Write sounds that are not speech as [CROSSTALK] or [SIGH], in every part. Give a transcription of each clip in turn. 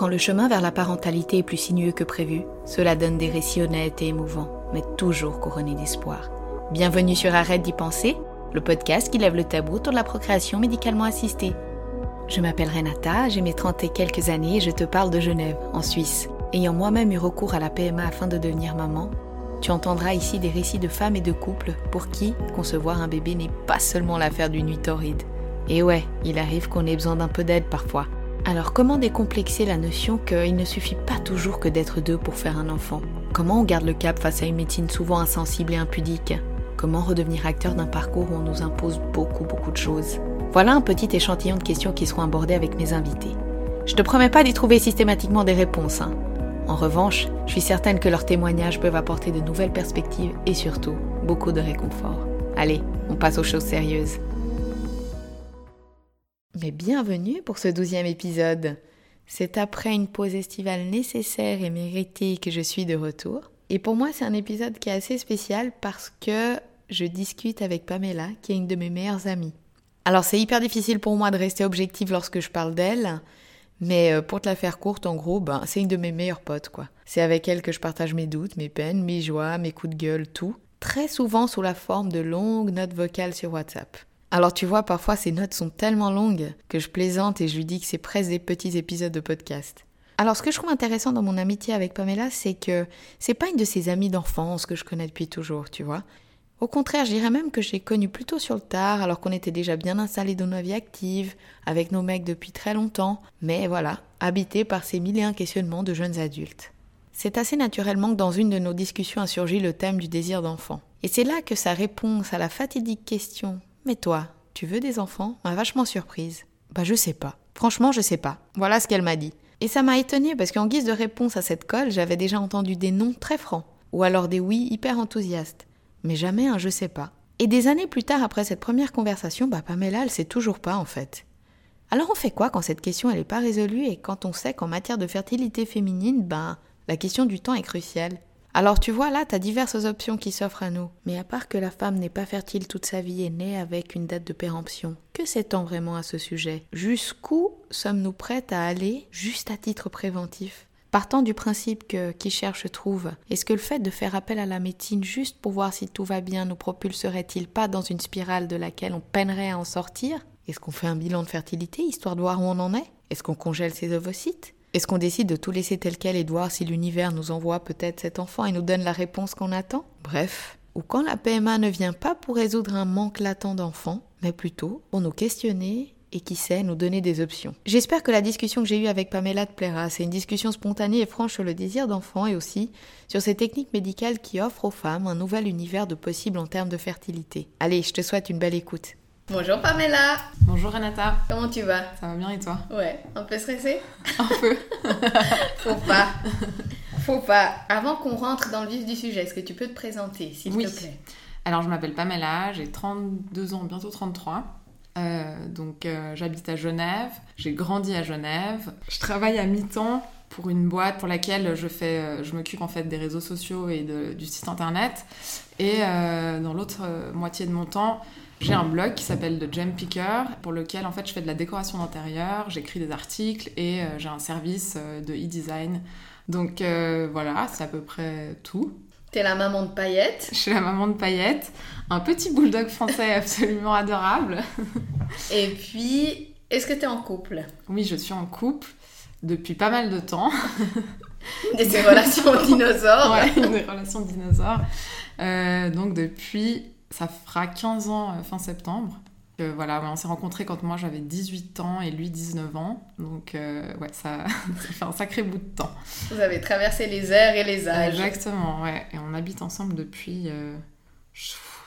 Quand le chemin vers la parentalité est plus sinueux que prévu, cela donne des récits honnêtes et émouvants, mais toujours couronnés d'espoir. Bienvenue sur Arrête d'y penser, le podcast qui lève le tabou autour de la procréation médicalement assistée. Je m'appelle Renata, j'ai mes 30 et quelques années et je te parle de Genève, en Suisse. Ayant moi-même eu recours à la PMA afin de devenir maman, tu entendras ici des récits de femmes et de couples pour qui concevoir un bébé n'est pas seulement l'affaire d'une nuit torride. Et ouais, il arrive qu'on ait besoin d'un peu d'aide parfois. Alors comment décomplexer la notion qu'il ne suffit pas toujours que d'être deux pour faire un enfant? Comment on garde le cap face à une médecine souvent insensible et impudique? Comment redevenir acteur d'un parcours où on nous impose beaucoup beaucoup de choses? Voilà un petit échantillon de questions qui seront abordées avec mes invités. Je te promets pas d'y trouver systématiquement des réponses. Hein. En revanche, je suis certaine que leurs témoignages peuvent apporter de nouvelles perspectives et surtout beaucoup de réconfort. Allez, on passe aux choses sérieuses. Mais bienvenue pour ce douzième épisode. C'est après une pause estivale nécessaire et méritée que je suis de retour. Et pour moi, c'est un épisode qui est assez spécial parce que je discute avec Pamela, qui est une de mes meilleures amies. Alors c'est hyper difficile pour moi de rester objective lorsque je parle d'elle, mais euh, pour te la faire courte, en gros, ben, c'est une de mes meilleures potes, quoi. C'est avec elle que je partage mes doutes, mes peines, mes joies, mes coups de gueule, tout. Très souvent sous la forme de longues notes vocales sur WhatsApp. Alors tu vois, parfois ces notes sont tellement longues que je plaisante et je lui dis que c'est presque des petits épisodes de podcast. Alors ce que je trouve intéressant dans mon amitié avec Pamela, c'est que c'est pas une de ses amies d'enfance que je connais depuis toujours, tu vois. Au contraire, je dirais même que j'ai connu plutôt sur le tard, alors qu'on était déjà bien installés dans nos vies actives, avec nos mecs depuis très longtemps, mais voilà, habités par ces mille et un questionnements de jeunes adultes. C'est assez naturellement que dans une de nos discussions a surgi le thème du désir d'enfant. Et c'est là que sa réponse à la fatidique question mais toi, tu veux des enfants? M'a vachement surprise. Bah je sais pas. Franchement, je sais pas. Voilà ce qu'elle m'a dit. Et ça m'a étonnée parce qu'en guise de réponse à cette colle, j'avais déjà entendu des noms très francs, ou alors des oui hyper enthousiastes, mais jamais un je sais pas. Et des années plus tard, après cette première conversation, bah Pamela, elle sait toujours pas en fait. Alors on fait quoi quand cette question elle est pas résolue et quand on sait qu'en matière de fertilité féminine, ben la question du temps est cruciale? Alors tu vois là, tu as diverses options qui s'offrent à nous. Mais à part que la femme n'est pas fertile toute sa vie et née avec une date de péremption, que sait-on vraiment à ce sujet? Jusqu'où sommes-nous prêtes à aller juste à titre préventif? Partant du principe que qui cherche trouve, est-ce que le fait de faire appel à la médecine juste pour voir si tout va bien nous propulserait-il pas dans une spirale de laquelle on peinerait à en sortir? Est-ce qu'on fait un bilan de fertilité histoire de voir où on en est? Est-ce qu'on congèle ses ovocytes? Est-ce qu'on décide de tout laisser tel quel et de voir si l'univers nous envoie peut-être cet enfant et nous donne la réponse qu'on attend? Bref, ou quand la PMA ne vient pas pour résoudre un manque latent d'enfants, mais plutôt pour nous questionner et qui sait nous donner des options. J'espère que la discussion que j'ai eue avec Pamela te plaira. C'est une discussion spontanée et franche sur le désir d'enfant et aussi sur ces techniques médicales qui offrent aux femmes un nouvel univers de possibles en termes de fertilité. Allez, je te souhaite une belle écoute. Bonjour Pamela. Bonjour Renata. Comment tu vas? Ça va bien et toi? Ouais, un peu stressée? Un peu. [LAUGHS] Faut pas. Faut pas. Avant qu'on rentre dans le vif du sujet, est-ce que tu peux te présenter, s'il te plaît? Alors je m'appelle Pamela, j'ai 32 ans, bientôt 33. Euh, donc euh, j'habite à Genève, j'ai grandi à Genève. Je travaille à mi-temps pour une boîte pour laquelle je fais, euh, je m'occupe en fait des réseaux sociaux et du site internet. Et dans l'autre moitié de mon temps, j'ai un blog qui s'appelle The Gem Picker pour lequel en fait je fais de la décoration d'intérieur, j'écris des articles et euh, j'ai un service euh, de e-design. Donc euh, voilà, c'est à peu près tout. T'es la maman de paillettes. Je suis la maman de paillettes, un petit bulldog français absolument adorable. [LAUGHS] Et puis, est-ce que t'es en couple? Oui, je suis en couple depuis pas mal de temps. [LAUGHS] Des relations dinosaures. Ouais, des relations dinosaures. donc depuis ça fera 15 ans euh, fin septembre. Euh, voilà, on s'est rencontrés quand moi j'avais 18 ans et lui 19 ans. Donc, euh, ouais, [LAUGHS] ça, fait un sacré bout de temps. Vous avez traversé les airs et les âges. Exactement, ouais. Et on habite ensemble depuis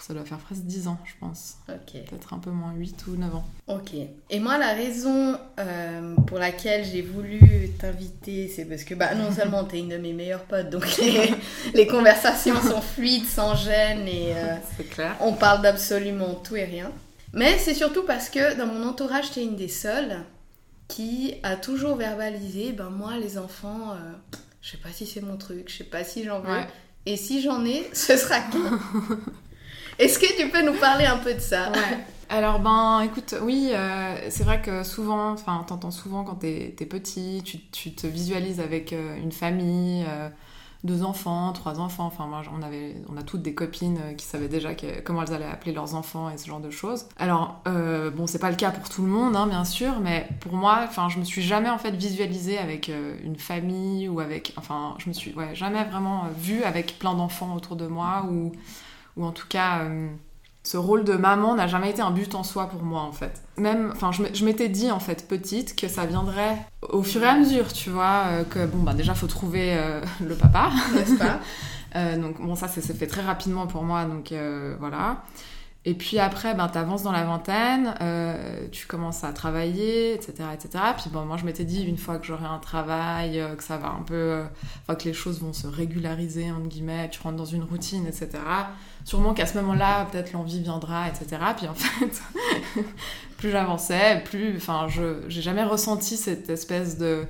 ça doit faire presque 10 ans, je pense. Ok. Peut-être un peu moins, 8 ou 9 ans. Ok. Et moi, la raison euh, pour laquelle j'ai voulu t'inviter, c'est parce que bah, non [LAUGHS] seulement tu es une de mes meilleures potes, donc [LAUGHS] les, conversations sont fluides, sans gêne, et euh, [LAUGHS] clair. on parle d'absolument tout et rien. Mais c'est surtout parce que dans mon entourage, tu es une des seules qui a toujours verbalisé, ben moi, les enfants, euh, je sais pas si c'est mon truc, je sais pas si j'en veux. Et si j'en ai, ce sera quand? Est-ce que tu peux nous parler un peu de ça? Alors ben écoute, oui, euh, c'est vrai que souvent, enfin t'entends souvent quand t'es es petit, tu, te visualises avec euh, une famille, euh, deux enfants, trois enfants, enfin moi on, a toutes des copines qui savaient déjà comment elles allaient appeler leurs enfants et ce genre de choses. Alors bon c'est pas le cas pour tout le monde hein, bien sûr, mais pour moi, enfin je me suis jamais en fait visualisée avec une famille ou avec, enfin je me suis jamais vraiment vue avec plein d'enfants autour de moi ou, ou en tout cas ce rôle de maman n'a jamais été un but en soi pour moi en fait. Même, enfin, je m'étais dit en fait petite que ça viendrait au fur et à mesure, tu vois, euh, que bon bah déjà faut trouver euh, [LAUGHS] le papa, n'est-ce pas [LAUGHS] euh, Donc bon ça, ça s'est fait très rapidement pour moi, donc voilà. Et puis après, ben, tu avances dans la vingtaine, tu commences à travailler, etc. etc. Puis bon, moi, je m'étais dit, une fois que j'aurai un travail, que ça va un peu... Enfin, que les choses vont se régulariser, entre guillemets, tu rentres dans une routine, etc sûrement qu'à ce moment-là, peut-être l'envie viendra, etc. Puis en [LAUGHS] fait, plus j'avançais, plus, enfin, je, j'ai jamais ressenti cette espèce de,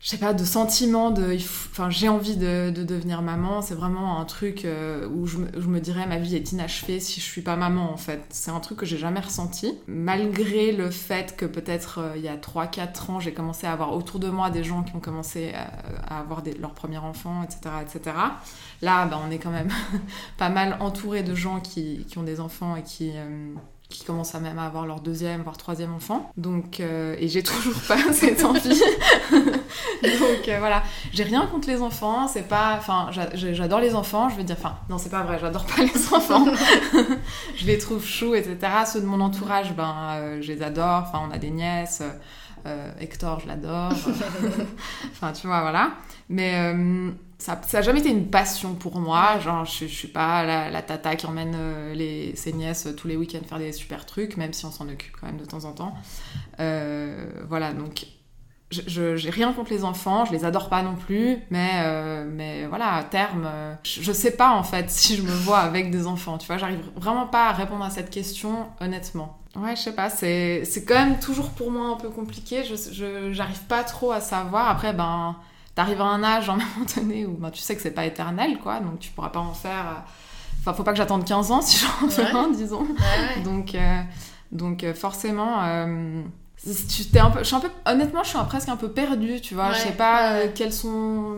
je sais pas, de sentiment de, enfin, j'ai envie de, de, devenir maman. C'est vraiment un truc euh, où je me, je me, dirais ma vie est inachevée si je suis pas maman en fait. C'est un truc que j'ai jamais ressenti, malgré le fait que peut-être euh, il y a 3-4 ans, j'ai commencé à avoir autour de moi des gens qui ont commencé à, à avoir des, leur premier enfant, etc., etc. Là, bah, on est quand même [LAUGHS] pas mal entouré de gens qui, qui, ont des enfants et qui, euh, qui commencent à même à avoir leur deuxième, voire troisième enfant. Donc, euh, et j'ai [LAUGHS] toujours pas [LAUGHS] cette envie. [LAUGHS] Donc euh, voilà, j'ai rien contre les enfants. C'est pas, enfin, j'adore les enfants. Je veux dire, enfin, non, c'est pas vrai. J'adore pas les enfants. je les trouve choux, etc. Ceux de mon entourage, ben, je les adore. Enfin, on a des nièces. Hector, je l'adore. [LAUGHS] enfin, tu vois, voilà. Mais ça n'a jamais été une passion pour moi. Genre, je, je suis pas la, tata qui emmène euh, les, ses nièces tous les week-ends faire des super trucs, même si on s'en occupe quand même de temps en temps. Euh, voilà, donc je j'ai rien contre les enfants, je les adore pas non plus, mais, euh, mais voilà, à terme, je, je, sais pas en fait [LAUGHS] si je me vois avec des enfants, tu vois, j'arrive vraiment pas à répondre à cette question honnêtement. Ouais, je sais pas, c'est quand même toujours pour moi un peu compliqué, je j'arrive pas trop à savoir. Après, ben t'arrives à un âge à [LAUGHS] un moment donné où ben, tu sais que c'est pas éternel, quoi, donc tu pourras pas en faire. Euh, enfin, faut pas que j'attende 15 ans si j'en fais un, disons. Donc, euh, donc euh, forcément, un peu, je suis un peu, honnêtement, je suis presque un peu perdue, tu vois. je sais pas euh, quelles sont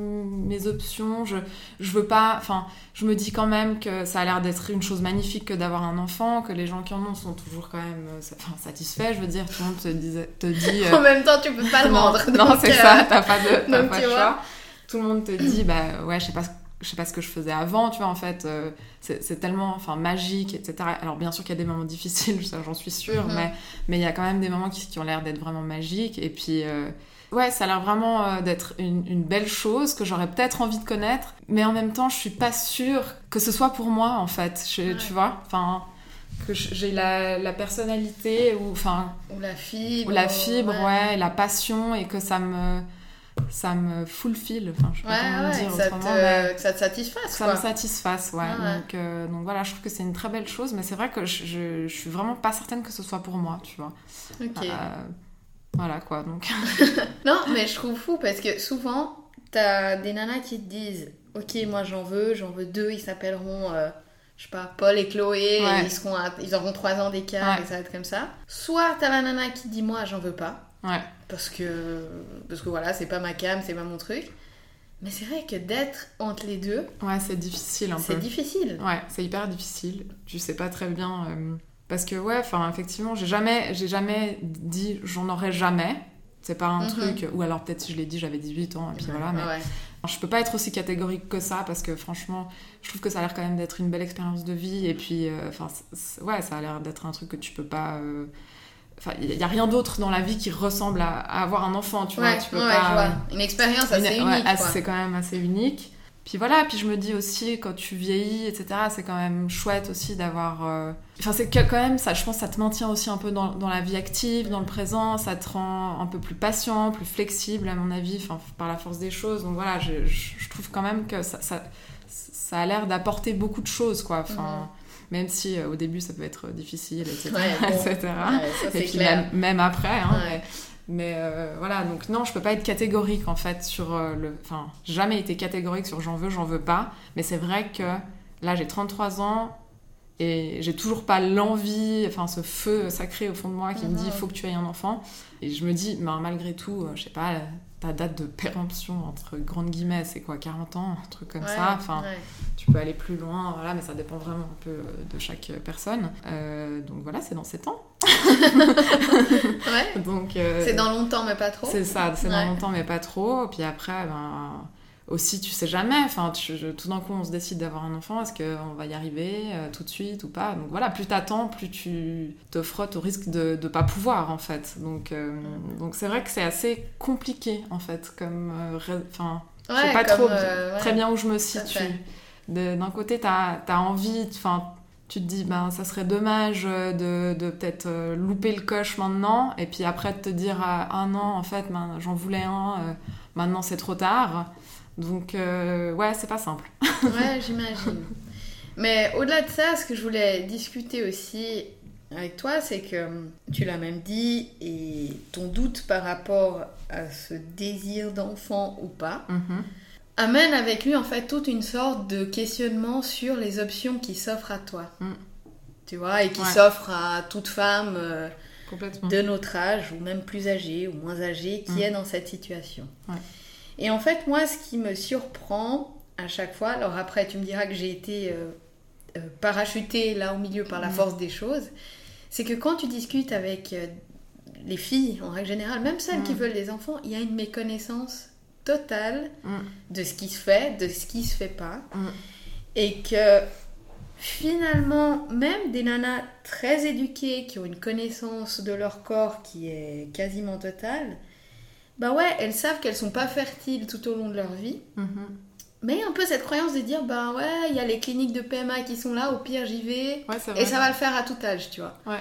mes options. Je, je veux pas, enfin, je me dis quand même que ça a l'air d'être une chose magnifique que d'avoir un enfant, que les gens qui en ont sont toujours quand même euh, satisfaits. Je veux dire, tout le monde te, dit. Te dit [LAUGHS] en même temps, tu peux pas le rendre. non, c'est ça, t'as pas de, pas de choix. Tout le monde te dit, bah ouais, je sais pas je sais pas ce que je faisais avant, tu vois, en fait, euh, c'est tellement enfin, magique, etc. Alors, bien sûr qu'il y a des moments [LAUGHS] difficiles, j'en suis sûre, mm-hmm. mais mais il y a quand même des moments qui, qui ont l'air d'être vraiment magiques. Et puis, euh, ouais, ça a l'air vraiment euh, d'être une, une, belle chose que j'aurais peut-être envie de connaître, mais en même temps, je suis pas sûre que ce soit pour moi, en fait, tu vois, enfin que j'ai la, la, personnalité ou enfin ou la fibre ou la fibre ouais la passion et que ça me ça me fulfill, enfin je sais pas comment dire que ça, te, que ça te satisfasse. Ça me satisfasse, ouais. Donc, euh, donc, voilà, je trouve que c'est une très belle chose, mais c'est vrai que je, je, suis vraiment pas certaine que ce soit pour moi, tu vois. Ok. Euh, voilà quoi, donc. [LAUGHS] non, mais je trouve fou parce que souvent, t'as des nanas qui te disent Ok, moi j'en veux, j'en veux deux, ils s'appelleront. Euh, je sais pas, Paul et Chloé, ils, seront ils auront trois ans d'écart et ça va être comme ça. Soit t'as la nana qui dit moi j'en veux pas. Ouais parce que, parce que voilà, c'est pas ma cam, c'est pas mon truc. Mais c'est vrai que d'être entre les deux. Ouais, c'est difficile un peu. C'est difficile. Ouais, c'est hyper difficile. Tu sais pas très bien. Euh, parce que, ouais, enfin, effectivement, j'ai jamais, jamais dit j'en aurais jamais. C'est pas un mhm. truc. Ou alors peut-être si je l'ai dit, j'avais 18 ans, et puis voilà. Mais je peux pas être aussi catégorique que ça parce que franchement, je trouve que ça a l'air quand même d'être une belle expérience de vie. Et puis, euh, enfin, ouais, ça a l'air d'être un truc que tu peux pas. Euh, Enfin, il n'y a rien d'autre dans la vie qui ressemble à, avoir un enfant, tu vois. Tu peux pas, Une expérience assez unique. c'est quand même assez unique. Puis voilà, puis je me dis aussi, quand tu vieillis, etc., c'est quand même chouette aussi d'avoir... Euh, enfin, c'est quand même, ça, je pense ça te maintient aussi un peu dans, la vie active, dans le présent, ça te rend un peu plus patient, plus flexible, à mon avis, enfin, par la force des choses. Donc voilà, je, je trouve quand même que ça, ça, ça a l'air d'apporter beaucoup de choses, quoi. Enfin... Mhm même si euh, au début ça peut être difficile, etc. et [LAUGHS] puis même, après. Hein, mais, euh, voilà, donc non, je peux pas être catégorique en fait sur euh, le. Enfin, jamais été catégorique sur j'en veux, j'en veux pas. Mais c'est vrai que là j'ai 33 ans, Et j'ai toujours pas l'envie, enfin ce feu sacré au fond de moi qui me dit il faut que tu aies un enfant. Et je me dis, ben, malgré tout, je sais pas, ta date de péremption, entre grandes guillemets, c'est quoi, 40 ans, un truc comme ça. Enfin, tu peux aller plus loin, voilà, mais ça dépend vraiment un peu euh, de chaque personne. Euh, donc voilà, c'est dans 7 ans. [LAUGHS] ouais. Donc euh, c'est dans longtemps, mais pas trop. C'est ça, c'est dans longtemps, mais pas trop. Puis après, ben aussi, tu sais jamais. Enfin, tu, tout d'un coup, on se décide d'avoir un enfant. Est-ce qu'on va y arriver euh, tout de suite ou pas? Donc voilà, plus t'attends, plus tu te frottes au risque de ne pas pouvoir, en fait. Donc euh, donc c'est vrai que c'est assez compliqué, en fait. Comme. Euh, enfin, je sais pas trop très bien où je me situe. D'un côté, t'as as envie. Enfin, tu te dis, ben, ça serait dommage de, de peut-être louper le coche maintenant. Et puis après, de te dire, ah non, en fait, ben, j'en voulais un. maintenant, c'est trop tard. Donc, euh, ouais, c'est pas simple. [LAUGHS] ouais, j'imagine. Mais au-delà de ça, ce que je voulais discuter aussi avec toi, c'est que tu l'as même dit, et ton doute par rapport à ce désir d'enfant ou pas, mhm. amène avec lui en fait toute une sorte de questionnement sur les options qui s'offrent à toi. Mm. Tu vois, et qui s'offrent à toute femme euh, de notre âge, ou même plus âgée, ou moins âgée, qui mm. est dans cette situation. Ouais. Et en fait, moi, ce qui me surprend à chaque fois, alors après, tu me diras que j'ai été euh, euh, parachutée là au milieu par la mm. force des choses, c'est que quand tu discutes avec euh, les filles, en règle générale, même celles qui mm. veulent des enfants, il y a une méconnaissance totale mm. de ce qui se fait, de ce qui se fait pas. Et que finalement, même des nanas très éduquées qui ont une connaissance de leur corps qui est quasiment totale, bah ouais, elles savent qu'elles sont pas fertiles tout au long de leur vie. Mhm. Mais un peu cette croyance de dire, bah ouais, il y a les cliniques de PMA qui sont là, au pire j'y vais, et ça va le faire à tout âge, tu vois. Ouais.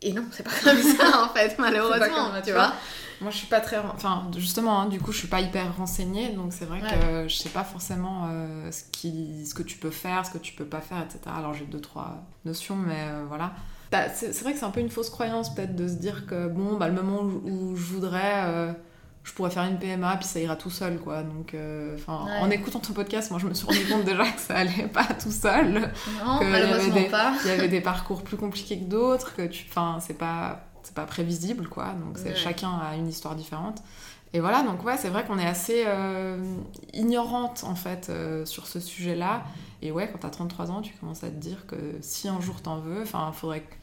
Et non, c'est pas comme ça en fait, [LAUGHS] malheureusement, tu vois. Moi je suis pas très. Enfin, justement, hein, du coup, je suis pas hyper renseignée, donc c'est vrai que je sais pas forcément euh, ce, qui, ce que tu peux faire, ce que tu peux pas faire, etc. Alors j'ai deux, trois notions, mais euh, voilà. Bah, c'est vrai que c'est un peu une fausse croyance peut-être de se dire que bon, bah, le moment où, je voudrais. Euh, je pourrais faire une PMA puis ça ira tout seul quoi. Donc euh, en écoutant ton podcast moi je me suis rendu compte déjà que ça allait pas tout seul. Non malheureusement il pas. il y avait des parcours plus compliqués que d'autres que tu enfin c'est pas c'est pas prévisible quoi. Donc chacun a une histoire différente. Et voilà donc ouais c'est vrai qu'on est assez euh, ignorante en fait euh, sur ce sujet là et ouais quand t'as 33 ans tu commences à te dire que si un jour t'en veux enfin faudrait que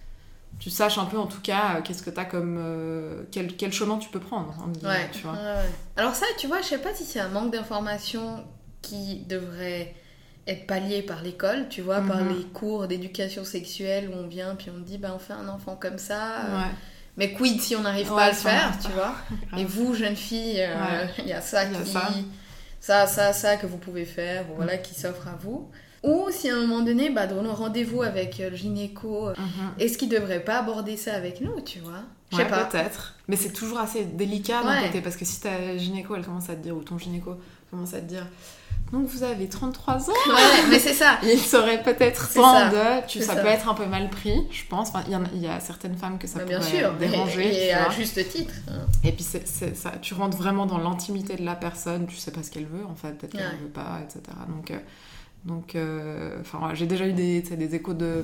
tu saches un peu en tout cas euh, qu'est-ce que tu as comme euh, quel, quel, chemin tu peux prendre ouais, tu vois. alors ça tu vois je sais pas si c'est un manque d'information qui devrait être pallié par l'école tu vois par mhm. les cours d'éducation sexuelle où on vient puis on dit bah on fait un enfant comme ça euh, mais quid si on n'arrive pas à le faire tu vois [LAUGHS] et vous jeune fille il y a ça qui ça. ça. ça ça que vous pouvez faire voilà qui s'offre à vous ou si à un moment donné, bah, dans nos rendez-vous avec euh, le gynéco, euh, mhm. est-ce qu'il devrait pas aborder ça avec nous, tu vois? Je sais pas. Peut-être. Mais c'est toujours assez délicat d'un côté, parce que si ta gynéco, elle commence à te dire, ou ton gynéco commence à te dire, donc vous avez 33 ans. Ouais, [LAUGHS] mais c'est ça. Il serait peut-être temps de. Tu, ça, peut être un peu mal pris, je pense. Enfin, il, y a, certaines femmes que ça bah, pourrait sûr, déranger. Et, à juste titre. Et puis c'est, ça, tu rentres vraiment dans l'intimité de la personne. Tu sais pas ce qu'elle veut en fait. Peut-être qu'elle ne veut pas, etc. Donc. Euh, donc, euh, enfin, j'ai déjà eu des, des échos de,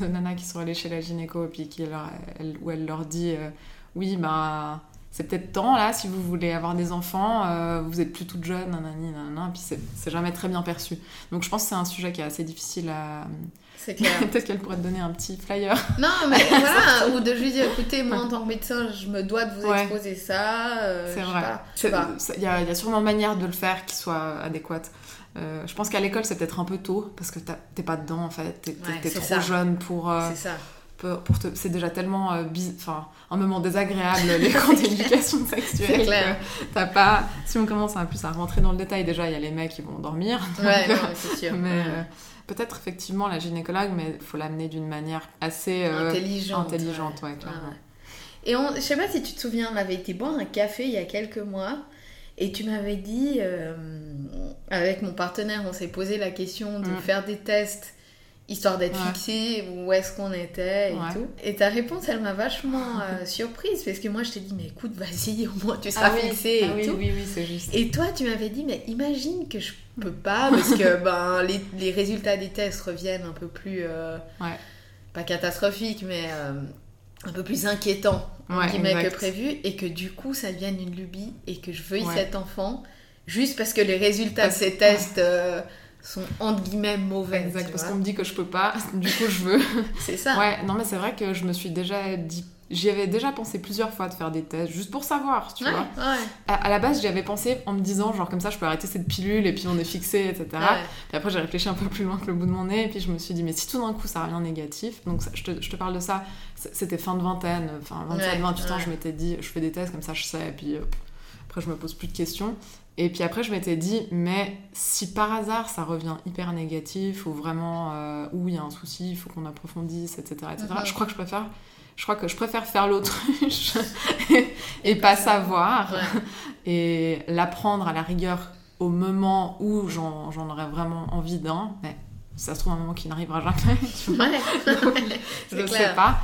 de, nanas qui sont allées chez la gynéco et puis qui leur, elle, où elle leur dit euh, Oui, bah, c'est peut-être temps là, si vous voulez avoir des enfants, euh, vous êtes plus toute jeune, nanani, nanana, puis c'est jamais très bien perçu. Donc, je pense que c'est un sujet qui est assez difficile à. [LAUGHS] Peut-être qu'elle pourrait te donner un petit flyer. Non, mais [LAUGHS] voilà, ou de juste dire écoutez, moi en tant que médecin, je me dois de vous exposer ça. c'est vrai. Il y, a sûrement une manière de le faire qui soit adéquate. Euh, je pense qu'à l'école, c'est peut-être un peu tôt parce que t'es pas dedans en fait. T'es es, trop jeune pour. Euh, c'est ça. Pour, c'est déjà tellement euh, enfin un moment désagréable les [LAUGHS] cours d'éducation sexuelle clair. pas si on commence en plus à rentrer dans le détail déjà il y a les mecs qui vont dormir ouais, c'est sûr mais peut-être effectivement la gynécologue mais il faut l'amener d'une manière assez intelligente intelligente ouais, clairement. et on, je sais pas si tu te souviens on avait été boire un café il y a quelques mois et tu m'avais dit, euh, avec mon partenaire, on s'est posé la question de mm. faire des tests histoire d'être Ouais. fixé où est-ce qu'on était et Ouais. tout. Et ta réponse, elle m'a vachement euh, [LAUGHS] surprise parce que moi, je t'ai dit, mais écoute, vas-y, au moins tu seras fixé et ah, oui, tout. oui, oui, c'est juste. Et toi, tu m'avais dit, mais imagine que je peux pas parce que [LAUGHS] ben, les, les résultats des tests reviennent un peu plus. euh, Ouais. Pas catastrophiques, mais euh, un peu plus inquiétants entre Ouais, que prévu. Et que du coup, ça devienne une lubie et que je veuille Ouais. cet enfant juste parce que les résultats Parce- de ces tests euh, sont entre guillemets mauvais. Exact, parce qu'on me dit que je peux pas, [LAUGHS] du coup je veux. C'est ça. Ouais, non mais c'est vrai que je me suis déjà dit, j'y avais déjà pensé plusieurs fois de faire des tests, juste pour savoir, tu ouais, vois. ouais. À, à la base, j'y avais pensé en me disant, genre comme ça, je peux arrêter cette pilule et puis on est fixé, etc. Ouais. Puis après, j'ai réfléchi un peu plus loin que le bout de mon nez et puis je me suis dit, mais si tout d'un coup ça revient négatif, donc ça- je, te, je te parle de ça, c'était fin de vingtaine, enfin 27, Ouais, 28 ans, je m'étais dit, je fais des tests comme ça, je sais, et puis euh, après, je me pose plus de questions. Et puis après, je m'étais dit, mais si par hasard ça revient hyper négatif ou vraiment, euh, ou il y a un souci, il faut qu'on approfondisse, etc., etc., Mhm. je crois que je préfère. Je crois que je préfère faire l'autruche [LAUGHS] et pas savoir Ouais. et l'apprendre à la rigueur au moment où j'en j'en aurais vraiment envie d'un, mais ça se trouve un moment qui n'arrivera jamais, [LAUGHS] tu vois. Ouais. [LAUGHS] je ne sais pas.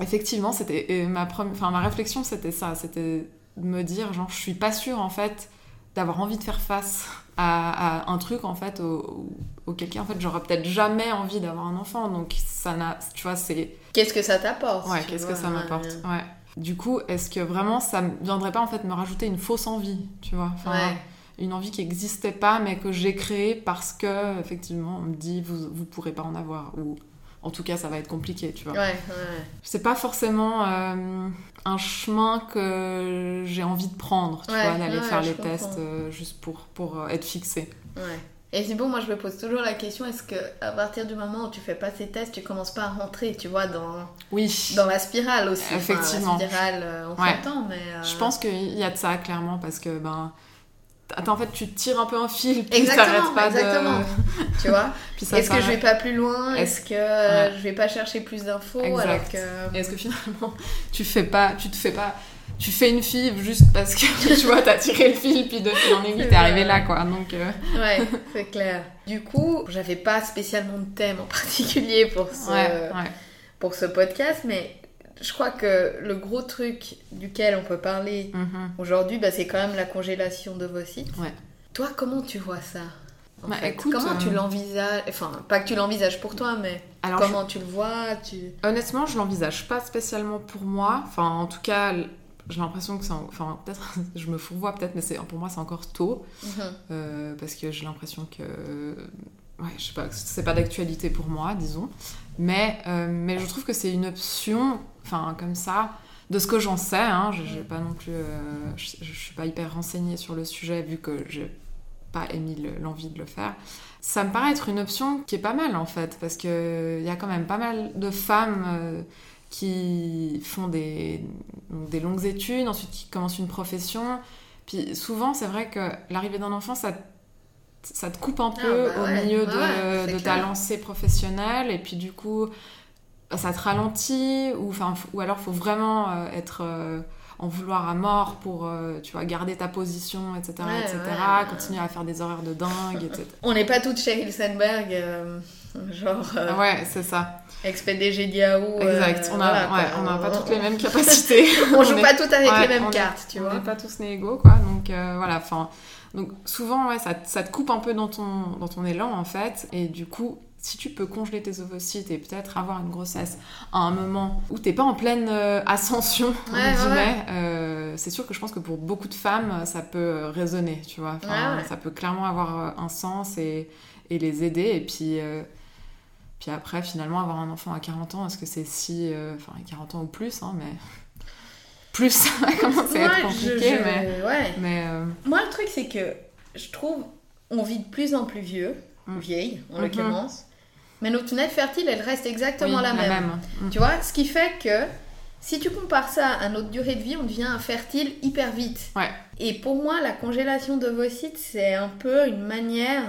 Effectivement, c'était ma première, enfin ma réflexion c'était ça, c'était de me dire genre je suis pas sûre en fait d'avoir envie de faire face à, à un truc en fait au- cas en fait j'aurais peut-être jamais envie d'avoir un enfant, donc ça n'a, tu vois c'est Qu'est-ce que ça t'apporte Ouais, qu'est-ce que ça m'apporte Ouais. Du coup, est-ce que vraiment ça ne viendrait pas en fait me rajouter une fausse envie, tu vois Enfin, Ouais. Une envie qui n'existait pas mais que j'ai créée parce que effectivement on me dit vous vous pourrez pas en avoir ou en tout cas ça va être compliqué, tu vois. Ouais, ouais. C'est pas forcément euh, un chemin que j'ai envie de prendre, tu Ouais, vois, d'aller faire les tests euh, juste pour pour euh, être fixé. Ouais. Et c'est bon, moi je me pose toujours la question est-ce que à partir du moment où tu fais pas ces tests, tu commences pas à rentrer, tu vois, dans, Oui. dans la spirale aussi. Enfin, Effectivement. la spirale, on Ouais. s'entend, mais. euh, Je pense qu'il y a de ça clairement parce que ben Attends, en fait, tu tires un peu un fil, puis Exactement, pas exactement. de... [LAUGHS] Tu vois Est-ce que je vais pas plus loin Est-ce- que euh, je vais pas chercher plus d'infos alors que. Est-ce que finalement, tu fais pas, tu te fais pas, tu fais une fibre juste parce que [LAUGHS] tu vois, t'as tiré le fil, puis de fil en aiguille, t'es arrivé là, quoi. Donc, euh, Ouais, [LAUGHS] c'est clair. Du coup, j'avais pas spécialement de thème en particulier pour ce, ouais, ouais. pour ce podcast, mais je crois que le gros truc duquel on peut parler Mhm. aujourd'hui, bah, c'est quand même la congélation d'ovocytes. Ouais. Toi, comment tu vois ça en Bah, fait? écoute, Comment euh, tu l'envisages? Enfin, pas que tu l'envisages pour toi, mais Alors, comment tu le vois tu... honnêtement, je l'envisage pas spécialement pour moi. Enfin, en tout cas, j'ai l'impression que c'est, en- enfin, peut-être, [LAUGHS] je me fourvoie peut-être, mais c'est pour moi, c'est encore tôt. Mhm. Euh, parce que j'ai l'impression que ouais je sais pas c'est pas d'actualité pour moi disons mais euh, mais je trouve que c'est une option enfin comme ça. De ce que j'en sais hein, je j'ai pas non plus euh, je, je suis pas hyper renseignée sur le sujet vu que j'ai pas émis le- l'envie de le faire. Ça me paraît être une option qui est pas mal en fait parce que il y a quand même pas mal de femmes euh, qui font des, longues études ensuite qui commencent une profession. Puis souvent, c'est vrai que l'arrivée d'un enfant, ça, ça te coupe un peu Ah, bah au milieu de, ouais, c'est de ta lancée professionnelle. Et puis du coup, ça te ralentit. Ou, enfin, ou alors, il faut vraiment euh, être euh, en vouloir à mort pour euh, tu vois, garder ta position, etc. Ouais, etc. ouais. Continuer à faire des horaires de dingue, etc. On n'est pas toutes Sheryl Sandberg, genre ouais, c'est ça. ex-PDG euh, Exact. on n'a voilà, ouais, on pas toutes les mêmes [LAUGHS] capacités. On joue est- pas toutes avec les mêmes on est- cartes, tu on vois. n'est pas tous égaux, quoi. Donc voilà, enfin. Donc souvent, ouais, ça, ça te coupe un peu dans ton, dans ton élan, en fait. Et du coup, si tu peux congeler tes ovocytes et peut-être avoir une grossesse à un moment où t'es pas en pleine euh, ascension, Ouais, ouais, guillemets, euh, c'est sûr que je pense que pour beaucoup de femmes, ça peut euh, résonner, tu vois. Enfin, Ouais, ouais. Ça peut clairement avoir euh, un sens et, et les aider. Et puis. euh, puis après, finalement, avoir un enfant à 40 ans, est-ce que c'est si... euh, Enfin, 40 ans ou plus, hein, mais... [LAUGHS] Plus, ça va commencer à Ouais, être compliqué, je- mais... ouais. mais euh, Moi, le truc, c'est que je trouve on vit de plus en plus vieux, Mm. vieille en Mhm. l'occurrence, mais notre fenêtre fertile, elle reste exactement oui, la même. Mm. Tu vois, ce qui fait que si tu compares ça à notre durée de vie, on devient infertile hyper vite. Ouais. Et pour moi, la congélation d'ovocytes, c'est un peu une manière,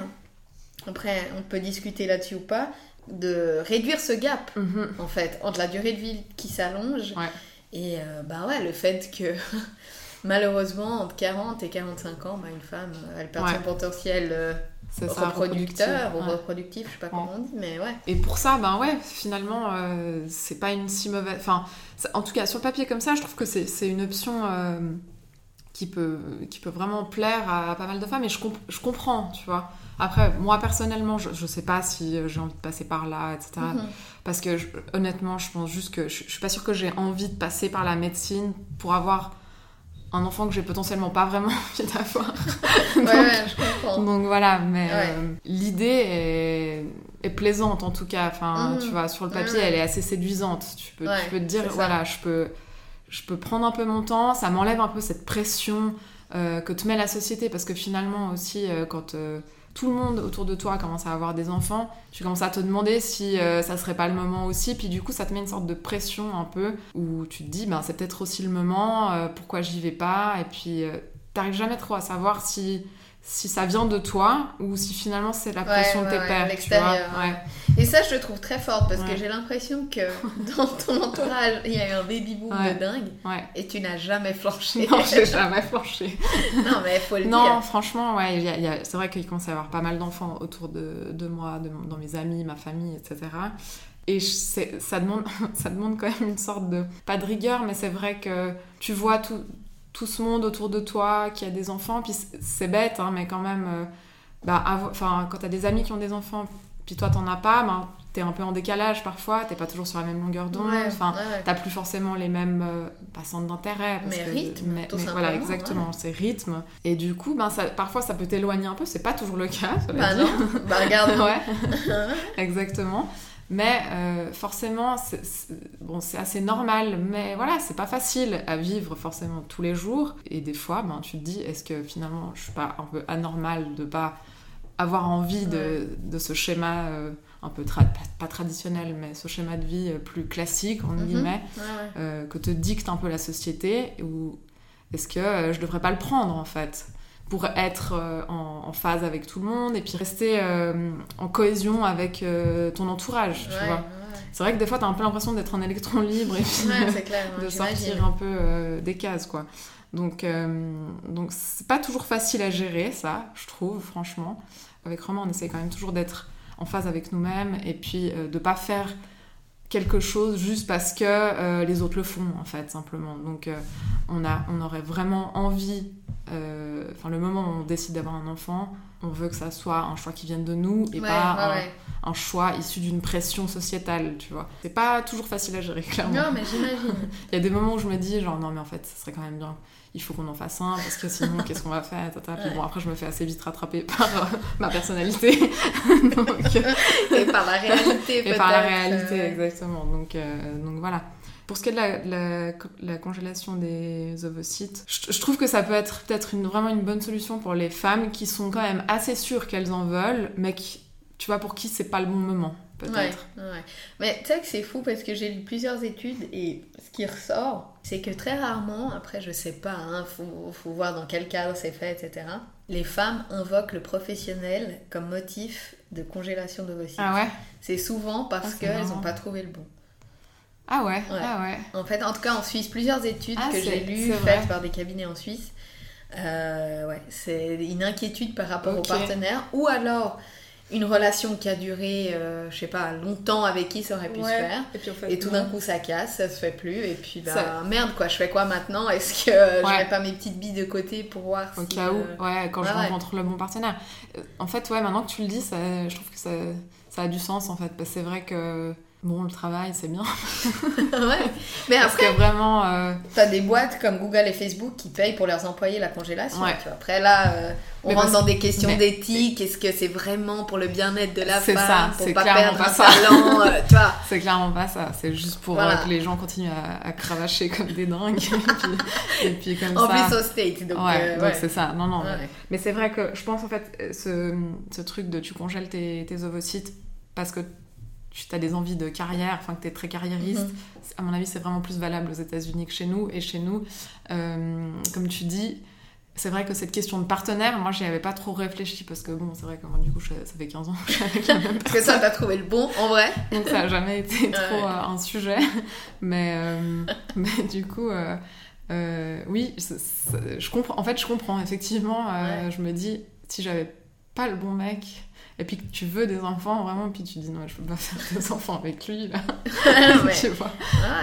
après on peut discuter là-dessus ou pas, de réduire ce gap, Mhm. en fait, entre la durée de vie qui s'allonge Ouais. et euh, bah ouais, le fait que [LAUGHS] malheureusement, entre 40 et 45 ans, bah, une femme, euh, elle perd son potentiel euh, reproducteur ou reproductif, je sais pas comment on dit, mais ouais. Et pour ça, ben ouais, finalement, euh, c'est pas une si mauvaise. Enfin, en tout cas, sur le papier comme ça, je trouve que c'est une option qui, peut, qui peut vraiment plaire à, pas mal de femmes, et je, je comprends, tu vois. Après, moi personnellement, je, je sais pas si j'ai envie de passer par là, etc. Mhm. Parce que honnêtement, je pense juste que je, je suis pas sûre que j'ai envie de passer par la médecine pour avoir un enfant que j'ai potentiellement pas vraiment [LAUGHS] envie d'avoir. donc, ouais, je comprends. Donc voilà, mais euh, l'idée est, est, plaisante en tout cas. Enfin, mhm. tu vois, sur le papier, elle est assez séduisante. Tu peux, tu peux te dire, voilà, je peux, je peux prendre un peu mon temps, ça m'enlève un peu cette pression euh, que te met la société, parce que finalement aussi, euh, quand tout le monde autour de toi commence à avoir des enfants, tu commences à te demander si euh, ça serait pas le moment aussi, puis du coup ça te met une sorte de pression un peu où tu te dis ben c'est peut-être aussi le moment, euh, pourquoi j'y vais pas, et puis euh, t'arrives jamais trop à savoir si si ça vient de toi ou si finalement c'est la pression de tes pères. Tu vois et ça, je le trouve très fort parce que j'ai l'impression que [LAUGHS] dans ton entourage, il y a eu un baby boom de dingue et tu n'as jamais flanché. Non, j'ai [LAUGHS] jamais flanché. non, mais il faut le non, dire. Non, franchement, ouais, c'est vrai qu'il commence à y avoir pas mal d'enfants autour de, de moi, de, dans mes amis, ma famille, etc. Et ça demande, [LAUGHS] ça demande quand même une sorte de, pas de rigueur, mais c'est vrai que tu vois tout, tout ce monde autour de toi qui a des enfants, puis c'est bête, hein, mais quand même, euh, bah, enfin, quand t'as des amis qui ont des enfants, puis toi t'en as pas, ben, t'es un peu en décalage parfois, t'es pas toujours sur la même longueur d'onde, enfin, t'as plus forcément les mêmes euh, centres d'intérêt. Mais rythme, mais, voilà, exactement, c'est rythme. Et du coup, ben, ça, parfois ça peut t'éloigner un peu, c'est pas toujours le cas. Bah non, bah regarde. [LAUGHS] ouais, [LAUGHS] exactement. Mais euh, forcément, c'est, bon, c'est assez normal, mais voilà, c'est pas facile à vivre forcément tous les jours. Et des fois, ben, tu te dis, est-ce que finalement, je suis pas un peu anormal de pas avoir envie de, de ce schéma euh, un peu pas, traditionnel, mais ce schéma de vie euh, plus classique, en mm guillemets, que te dicte un peu la société, ou est-ce que je devrais pas le prendre en fait? Pour être euh, en, phase avec tout le monde et puis rester euh, en cohésion avec euh, ton entourage, tu vois. C'est vrai que des fois, t'as un peu l'impression d'être un électron libre et puis de sortir un peu des cases, quoi. Donc, donc c'est pas toujours facile à gérer, ça, je trouve, franchement. Avec Romain, on essaie quand même toujours d'être en phase avec nous-mêmes et puis de pas faire quelque chose juste parce que les autres le font, en fait, simplement. Donc, on, a, on aurait vraiment envie euh, enfin le moment où on décide d'avoir un enfant, on veut que ça soit un choix qui vienne de nous et pas un, choix issu d'une pression sociétale, tu vois. C'est pas toujours facile à gérer, [LAUGHS] clairement. Non, mais j'imagine. Il y a des moments où je me dis, genre, non, mais en fait, ce serait quand même bien. Il faut qu'on en fasse un, parce que sinon, [LAUGHS] qu'est-ce qu'on va faire Puis bon, après, je me fais assez vite rattraper par euh, ma personnalité. [LAUGHS] et par la réalité, Et par la réalité, exactement. Donc, euh, donc voilà. Pour ce qui est de la, congélation des ovocytes, je, trouve que ça peut être peut-être une, vraiment une bonne solution pour les femmes qui sont quand même assez sûres qu'elles en veulent, mais qui, tu vois, pour qui c'est pas le bon moment. Peut-être. Ouais, Mais tu sais que c'est fou parce que j'ai lu plusieurs études et ce qui ressort, c'est que très rarement, après je sais pas, il hein, faut, faut, voir dans quel cadre c'est fait, etc. Les femmes invoquent le professionnel comme motif de congélation d'ovocytes. Ah ouais? C'est souvent parce ah, qu'elles n'ont pas trouvé le bon. Ah ouais, ah ouais. En fait, en tout cas en Suisse, plusieurs études ah, que j'ai lues faites par des cabinets en Suisse. Euh, ouais, c'est une inquiétude par rapport au partenaire ou alors une relation qui a duré, euh, je sais pas, longtemps avec qui ça aurait pu se faire. Et, tout d'un coup ça casse, ça se fait plus. Et puis bah merde quoi, je fais quoi maintenant? Est-ce que je mets pas mes petites billes de côté pour voir Au cas où, euh, ouais, quand je rencontre le bon partenaire. En fait, ouais, maintenant que tu le dis, ça, je trouve que ça, ça a du sens en fait. Parce que c'est vrai que Bon, le travail, c'est bien. [LAUGHS] ouais. [LAUGHS] Mais Parce après, que vraiment. Euh... T'as des boîtes comme Google et Facebook qui payent pour leurs employés la congélation. Tu vois. Après, là, euh, on rentre dans des questions d'éthique. Est-ce que c'est vraiment pour le bien-être de la femme ça, Pour pas perdre pas un talent euh, tu [LAUGHS] vois C'est clairement pas ça. C'est juste pour euh, que les gens continuent à, cravacher comme des dingues. et, puis, comme en ça. plus au state. Donc, donc c'est ça. Non, non. Mais c'est vrai que je pense en fait, ce, ce truc de tu congèles tes, tes ovocytes parce que tu as des envies de carrière, enfin que tu es très carriériste, mhm. à mon avis, c'est vraiment plus valable aux États-Unis que chez nous. Et chez nous, euh, comme tu dis, c'est vrai que cette question de partenaire, moi, j'y avais pas trop réfléchi parce que bon, c'est vrai que moi, du coup, ça fait 15 ans que je suis avec la même Parce que ça, t'as trouvé le bon, en vrai. Donc, ça a jamais été trop euh, un sujet. Mais, euh, mais du coup, oui, je comprends. En fait, je comprends. Effectivement, Ouais. je me dis, si j'avais pas le bon mec, et puis que tu veux des enfants, vraiment, puis tu dis, non, je peux pas [LAUGHS] faire des enfants avec lui, là. [LAUGHS] Ouais. [LAUGHS] tu vois.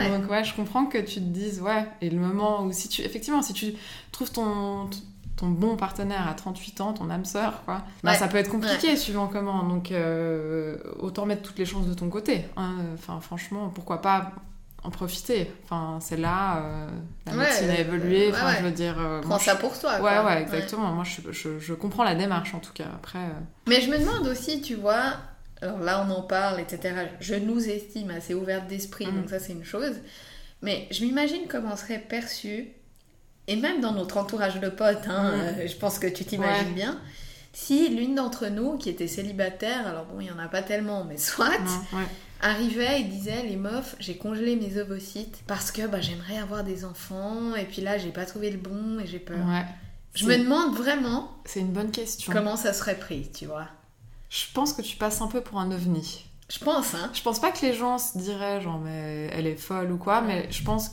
Ouais. Donc, ouais, je comprends que tu te dises, ouais, et le moment où, si tu, effectivement, si tu trouves ton, ton bon partenaire à 38 ans, ton âme sœur, quoi, bah, Ouais. ça peut être compliqué suivant comment. Donc, euh, autant mettre toutes les chances de ton côté. hein. Enfin, franchement, pourquoi pas en profiter Enfin, c'est là, euh, la Ouais, médecine a euh, évolué, enfin, ouais. je veux dire. euh, Prends moi, ça pour toi. quoi. Ouais, ouais, exactement. Moi, je, je, je comprends la démarche, en tout cas. Après, euh, Mais je me demande aussi, tu vois, alors là on en parle, etc. Je nous estime assez ouverte d'esprit, Mm. donc ça c'est une chose. Mais je m'imagine comment serait perçu, et même dans notre entourage de potes, hein, Mm. euh, je pense que tu t'imagines Ouais. bien, si l'une d'entre nous qui était célibataire, alors bon, il n'y en a pas tellement, mais soit, non. Arrivait et disait les meufs j'ai congelé mes ovocytes parce que bah, j'aimerais avoir des enfants et puis là j'ai pas trouvé le bon et j'ai peur ouais. je me demande vraiment C'est une bonne question. comment ça serait pris tu vois Je pense que tu passes un peu pour un ovni. je pense hein Je pense pas que les gens se diraient genre mais elle est folle ou quoi, mais je pense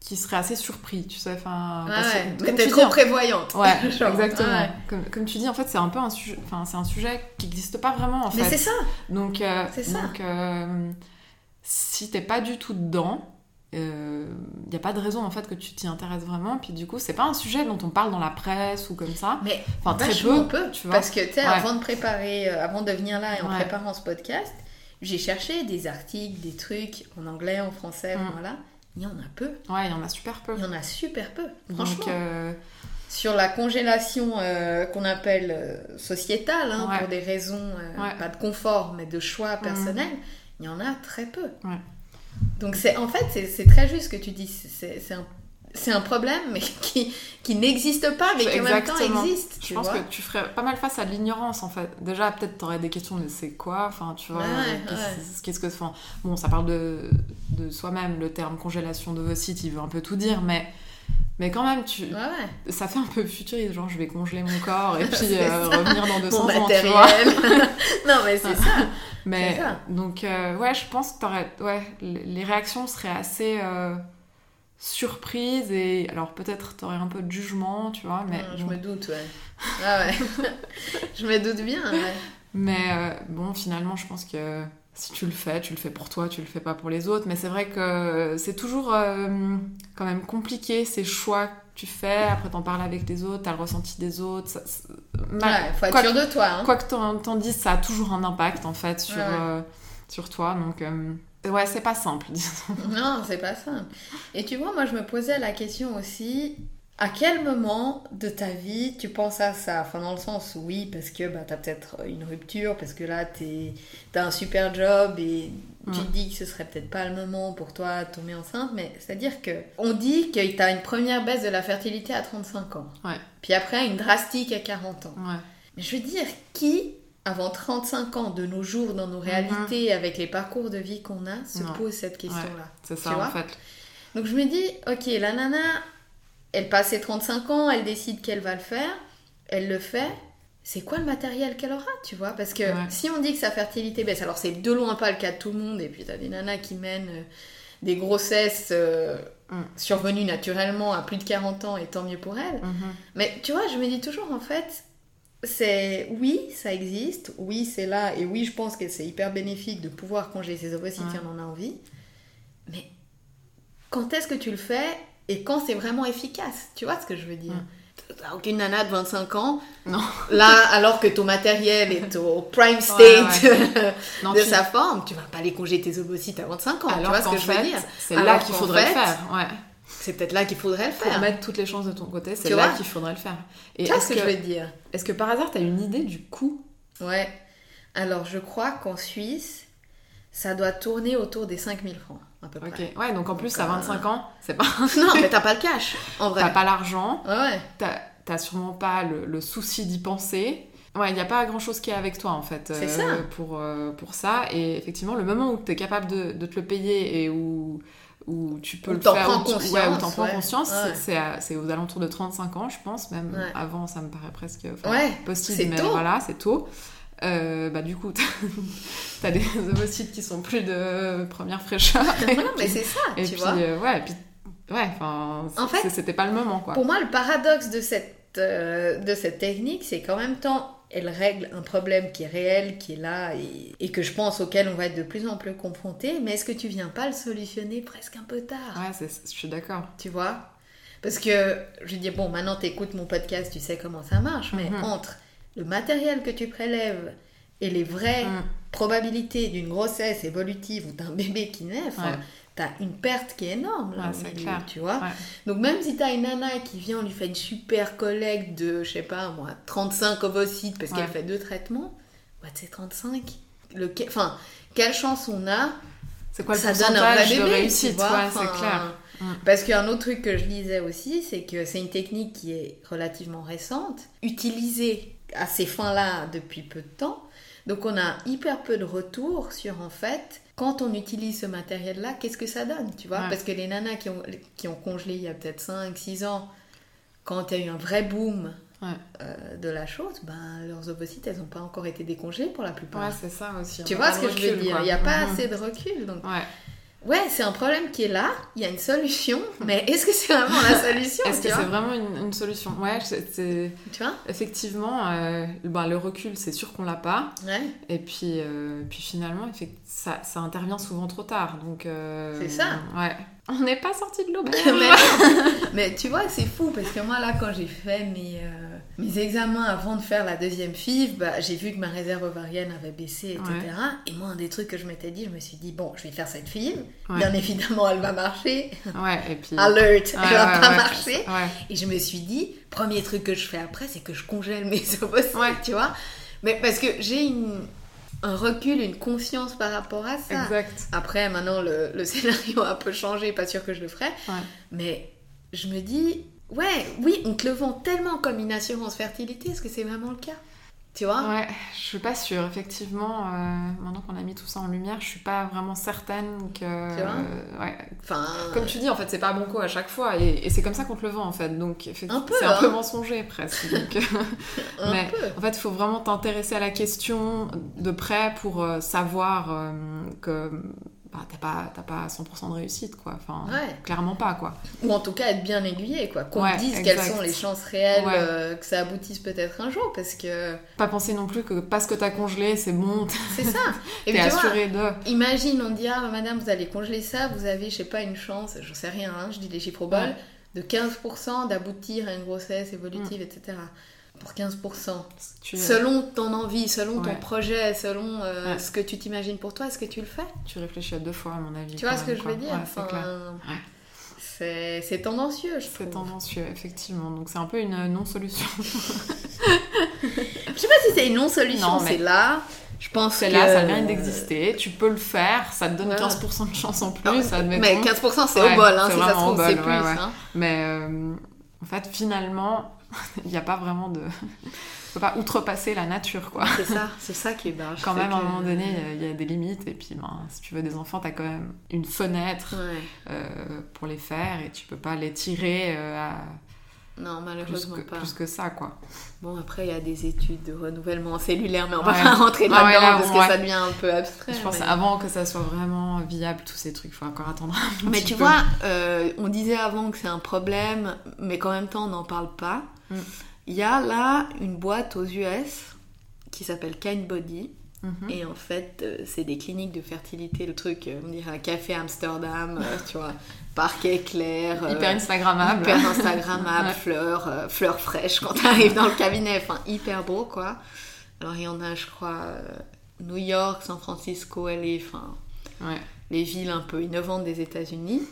qu'ils seraient assez surpris, tu sais. Enfin, que, ouais. comme mais tu trop dis, prévoyante [LAUGHS] Ouais, exactement. ouais. Comme, comme tu dis, en fait, c'est un peu un sujet, enfin, c'est un sujet qui n'existe pas vraiment en mais fait. c'est ça Donc, euh, ça. donc euh, si t'es pas du tout dedans, il n'y a pas de raison en fait que tu t'y intéresses vraiment. Puis du coup, c'est pas un sujet dont on parle dans la presse ou comme ça. mais Enfin, très peu, peu tu vois. parce que tu sais Ouais. avant de préparer euh, avant de venir là et en Ouais. préparant ce podcast j'ai cherché des articles des trucs en anglais en français Mm. voilà il y en a peu Ouais, il y en a super peu. il y en a super peu franchement Donc, euh, Sur la congélation euh, qu'on appelle euh, sociétale, hein, Ouais. pour des raisons, euh, Ouais. pas de confort, mais de choix personnels, il y en a très peu. Ouais. Donc c'est en fait, c'est- très juste ce que tu dis. C'est c'est un, c'est un problème, mais [LAUGHS] qui, qui n'existe pas, mais qui en même temps existe. Je pense vois. que tu ferais pas mal face à de l'ignorance en fait. Déjà, peut-être t'aurais des questions, mais c'est quoi? Enfin, tu vois, Ouais, ouais, qu'est-ce ouais. qu'est-ce que. Enfin, bon, ça parle de, de soi-même, le terme congélation d'ovocytes, il veut un peu tout dire, mais, mais quand même, tu, Ouais, ouais. ça fait un peu futuriste, genre je vais congeler mon corps et [LAUGHS] puis euh, revenir dans 200 Mon ans, tu vois. [LAUGHS] non, mais c'est ça. Mais ça. donc, euh, ouais, je pense que. Ouais, les les réactions seraient assez. euh, surprises et alors peut-être t'aurais un peu de jugement tu vois mais Hum, je bon. me doute, ouais. Ah ouais. [LAUGHS] je me doute bien, ouais. Mais euh, bon, finalement, je pense que si tu le fais, tu le fais pour toi, tu le fais pas pour les autres. Mais c'est vrai que c'est toujours euh, quand même compliqué ces choix que tu fais. Après, t'en parles avec les autres, t'as le ressenti des autres. ça- mal- Ouais, faut être quoi, sûr de toi. Hein. quoi que t'en t'en dises, ça a toujours un impact en fait sur, Ouais, ouais. euh, sur toi. Donc, euh, ouais, c'est pas simple. [LAUGHS] Non, c'est pas ça. Et tu vois, moi, je me posais la question aussi, à quel moment de ta vie tu penses à ça? Enfin, dans le sens, oui, parce que bah, t'as peut-être une rupture, parce que là, t'es- t'as un super job et tu te dis que ce serait peut-être pas le moment pour toi de tomber enceinte, mais c'est-à-dire que on dit que t'as une première baisse de la fertilité à 35 ans. Ouais. Puis après, une drastique à 40 ans. Ouais. Mais je veux dire, qui, avant 35 ans, de nos jours, dans nos réalités, avec les parcours de vie qu'on a, se Mm-hmm. Non. pose cette question-là C'est Tu ça vois en fait. donc je me dis, ok, la nana, elle passe ses 35 ans, elle décide qu'elle va le faire, elle le fait. C'est quoi le matériel qu'elle aura, tu vois? Parce que Ouais. si on dit que sa fertilité baisse, alors c'est de loin pas le cas de tout le monde, et puis t'as des nanas qui mènent euh, des grossesses euh, Mm. survenues naturellement à plus de 40 ans, et tant mieux pour elles. Mhm. Mais tu vois, je me dis toujours en fait, c'est oui, ça existe, oui, c'est là, et oui, je pense que c'est hyper bénéfique de pouvoir congeler ses ovocytes si Ouais. on en a envie. Mais quand est-ce que tu le fais et quand c'est vraiment efficace? Tu vois ce que je veux dire? T'as aucune nana de 25 ans, Non. là, alors que ton matériel est au prime state [LAUGHS] Non, de tu- sa forme, tu vas pas aller congeler tes ovocytes à 25 ans. tu vois ce que je veux dire? c'est là qu'il faudrait fait, le faire. Ouais. C'est peut-être là qu'il faudrait le Pour faire. mettre toutes les chances de ton côté, c'est là qu'il faudrait le faire. Et est-ce ce que, que, je veux dire? est-ce que par hasard, tu as une idée du coût? Ouais. Alors, je crois qu'en Suisse, ça doit tourner autour des 5000 francs, à peu Ok. près. Ouais, donc en plus, à euh, 25 ans, c'est pas. [LAUGHS] non, [LAUGHS] mais t'as pas le cash, en vrai. T'as pas l'argent, Ouais, t'as sûrement pas le, le souci d'y penser. Ouais, il n'y a pas grand chose qui est avec toi en fait C'est ça. Pour, euh, pour ça. Et effectivement, le moment où tu es capable de, de te le payer et où, où tu peux Où le faire, prends où tu- conscience, ouais, où t'en prends ouais. conscience, Ouais. c'est- c'est aux alentours de 35 ans, je pense. Même avant, ça me paraît presque Ouais, possible, mais tôt. voilà, c'est tôt. Euh, bah du coup, [LAUGHS] t'as des ovocytes qui sont plus de première fraîcheur. [LAUGHS] Non, mais c'est ça, Et tu puis, vois. euh, ouais, et puis Ouais, En fait, c'était pas le moment, quoi. Pour moi, le paradoxe de cette, euh, de cette technique, c'est qu'en même temps, elle règle un problème qui est réel, qui est là, et, et que je pense auquel on va être de plus en plus confronté, mais est-ce que tu viens pas le solutionner presque un peu tard? Ouais, je suis d'accord. Tu vois? Parce que, je dis, bon, maintenant t'écoutes mon podcast, tu sais comment ça marche, mais Mhm. entre le matériel que tu prélèves et les vraies Mm. probabilités d'une grossesse évolutive ou d'un [LAUGHS] bébé qui naît, Ouais. T'as une perte qui est énorme, là, Ouais, c'est milieu, clair. tu vois Ouais. donc même si t'as une nana qui vient, on lui fait une super collecte de, je sais pas moi, 35 ovocytes parce Ouais. qu'elle fait deux traitements, bah c'est 35. Le, enfin, quelle chance on a C'est quoi le ça donne un vrai bébé, de tu réussite vois, enfin, c'est clair. Parce qu'un autre truc que je lisais aussi, c'est que c'est une technique qui est relativement récente, utilisée à ces fins-là depuis peu de temps. Donc on a hyper peu de retours sur en fait quand on utilise ce matériel-là, qu'est-ce que ça donne, tu vois? Ouais. Parce que les nanas qui ont, qui ont congelé il y a peut-être 5-6 ans, quand il y a eu un vrai boom Ouais. euh, de la chose, ben, leurs ovocytes, elles n'ont pas encore été décongelées pour la plupart. Ouais, c'est ça aussi. tu vois ce que je veux dire? quoi. Il n'y a pas assez de recul. Donc, Ouais. Ouais, c'est un problème qui est là, il y a une solution, mais est-ce que c'est vraiment la solution Est-ce que c'est vraiment une, une solution? Ouais, c'est- Tu vois effectivement euh, ben, le recul, c'est sûr qu'on l'a pas. Ouais. Et puis, euh, puis finalement, ça, ça intervient souvent trop tard. Donc, euh, C'est ça. Ouais. On n'est pas sorti de l'auberge. [LAUGHS] mais, mais tu vois, c'est fou parce que moi, là, quand j'ai fait mes, euh, mes examens avant de faire la deuxième FIV, bah, j'ai vu que ma réserve ovarienne avait baissé, etc. Et moi, un des trucs que je m'étais dit, je me suis dit, bon, je vais faire cette FIV. Ouais. Bien évidemment, elle va marcher. Ouais, et puis. Alert, elle va pas marcher. Et je me suis dit, premier truc que je fais après, c'est que je congèle mes [LAUGHS] ovocytes, tu vois. Mais parce que j'ai une, un recul, une conscience par rapport à ça. Exact. Après, maintenant, le, le [LAUGHS] scénario a un peu changé, pas sûr que je le ferai. Ouais. Mais je me dis, ouais, oui, on te le vend tellement comme une assurance fertilité, est-ce que c'est vraiment le cas? Tu vois Ouais, je suis pas sûre. Effectivement, euh, maintenant qu'on a mis tout ça en lumière, je suis pas vraiment certaine que. Tu vois euh, ouais. Enfin, Comme tu dis, en fait, c'est pas bon coup à chaque fois. Et, et c'est comme ça qu'on te le vend, en fait. Donc, effectivement, Un peu, c'est un peu hein. mensonger, presque. Donc, euh, [LAUGHS] un mais- peu. en fait, il faut vraiment t'intéresser à la question de près pour savoir euh, que bah, t'as pas, pas 100% de réussite, quoi. Enfin, Ouais. clairement pas, quoi. Ou en tout cas être bien aiguillé, quoi. Qu'on Ouais, dise exact. quelles sont les chances réelles Ouais. euh, que ça aboutisse peut-être un jour, parce que Pas penser non plus que parce que t'as congelé, c'est bon, [LAUGHS] c'est ça. Et puis, vois, assuré de. Imagine, on dit, ah madame, vous allez congeler ça, vous avez, je sais pas, une chance, j'en sais rien, hein, je dis les chiffres au bol, de 15% d'aboutir à une grossesse évolutive, etc. Pour 15%. Tu, Selon ton envie, selon ton projet, selon euh, Ouais. ce que tu t'imagines pour toi, est-ce que tu le fais? Tu réfléchis à deux fois, à mon avis. Tu vois ce que je veux dire? Ouais, c'est Enfin. C'est c'est tendancieux, je C'est trouve. tendancieux, effectivement. Donc c'est un peu une euh, non-solution. [LAUGHS] [LAUGHS] Je sais pas si c'est une non-solution, Non, mais- c'est là. Je pense C'est que... là, ça mérite d'exister. Tu peux le faire, ça te donne Voilà. 15% de chance en Non, plus, admettons. mais 15% c'est au bol, hein, c'est si ça se trouve, c'est plus. hein. Mais euh, en fait, finalement, [LAUGHS] il n'y a pas vraiment de. Il [LAUGHS] faut pas outrepasser la nature, quoi. C'est ça, c'est ça qui est barge. Quand même, à un moment donné, il y a des limites. Et puis, ben, si tu veux des enfants, tu as quand même une fenêtre Ouais. euh, pour les faire. Et tu peux pas les tirer euh, à Non, plus malheureusement que, pas. plus que ça, quoi. Bon, après, il y a des études de renouvellement cellulaire, mais on va Ouais. pas [LAUGHS] rentrer Ah ouais, là-dedans là, parce bon, que ouais. ça devient un peu abstrait. Je pense mais... avant que ça soit vraiment viable, tous ces trucs, il faut encore attendre un Mais petit tu peu. vois, euh, on disait avant que c'est un problème, mais qu'en même temps, on n'en parle pas. Mm. Il y a là une boîte aux US qui s'appelle Kind Body. Mhm. Et en fait, euh, c'est des cliniques de fertilité, le truc, euh, on dirait un café Amsterdam, euh, [LAUGHS] tu vois, parquet clair. Hyper Instagrammable. Hyper Instagrammable, [LAUGHS] fleurs, fleurs fraîches quand t'arrives dans le cabinet, enfin hyper beau quoi. Alors il y en a, je crois, New York, San Francisco, LA, enfin Ouais. les villes un peu innovantes des États-Unis.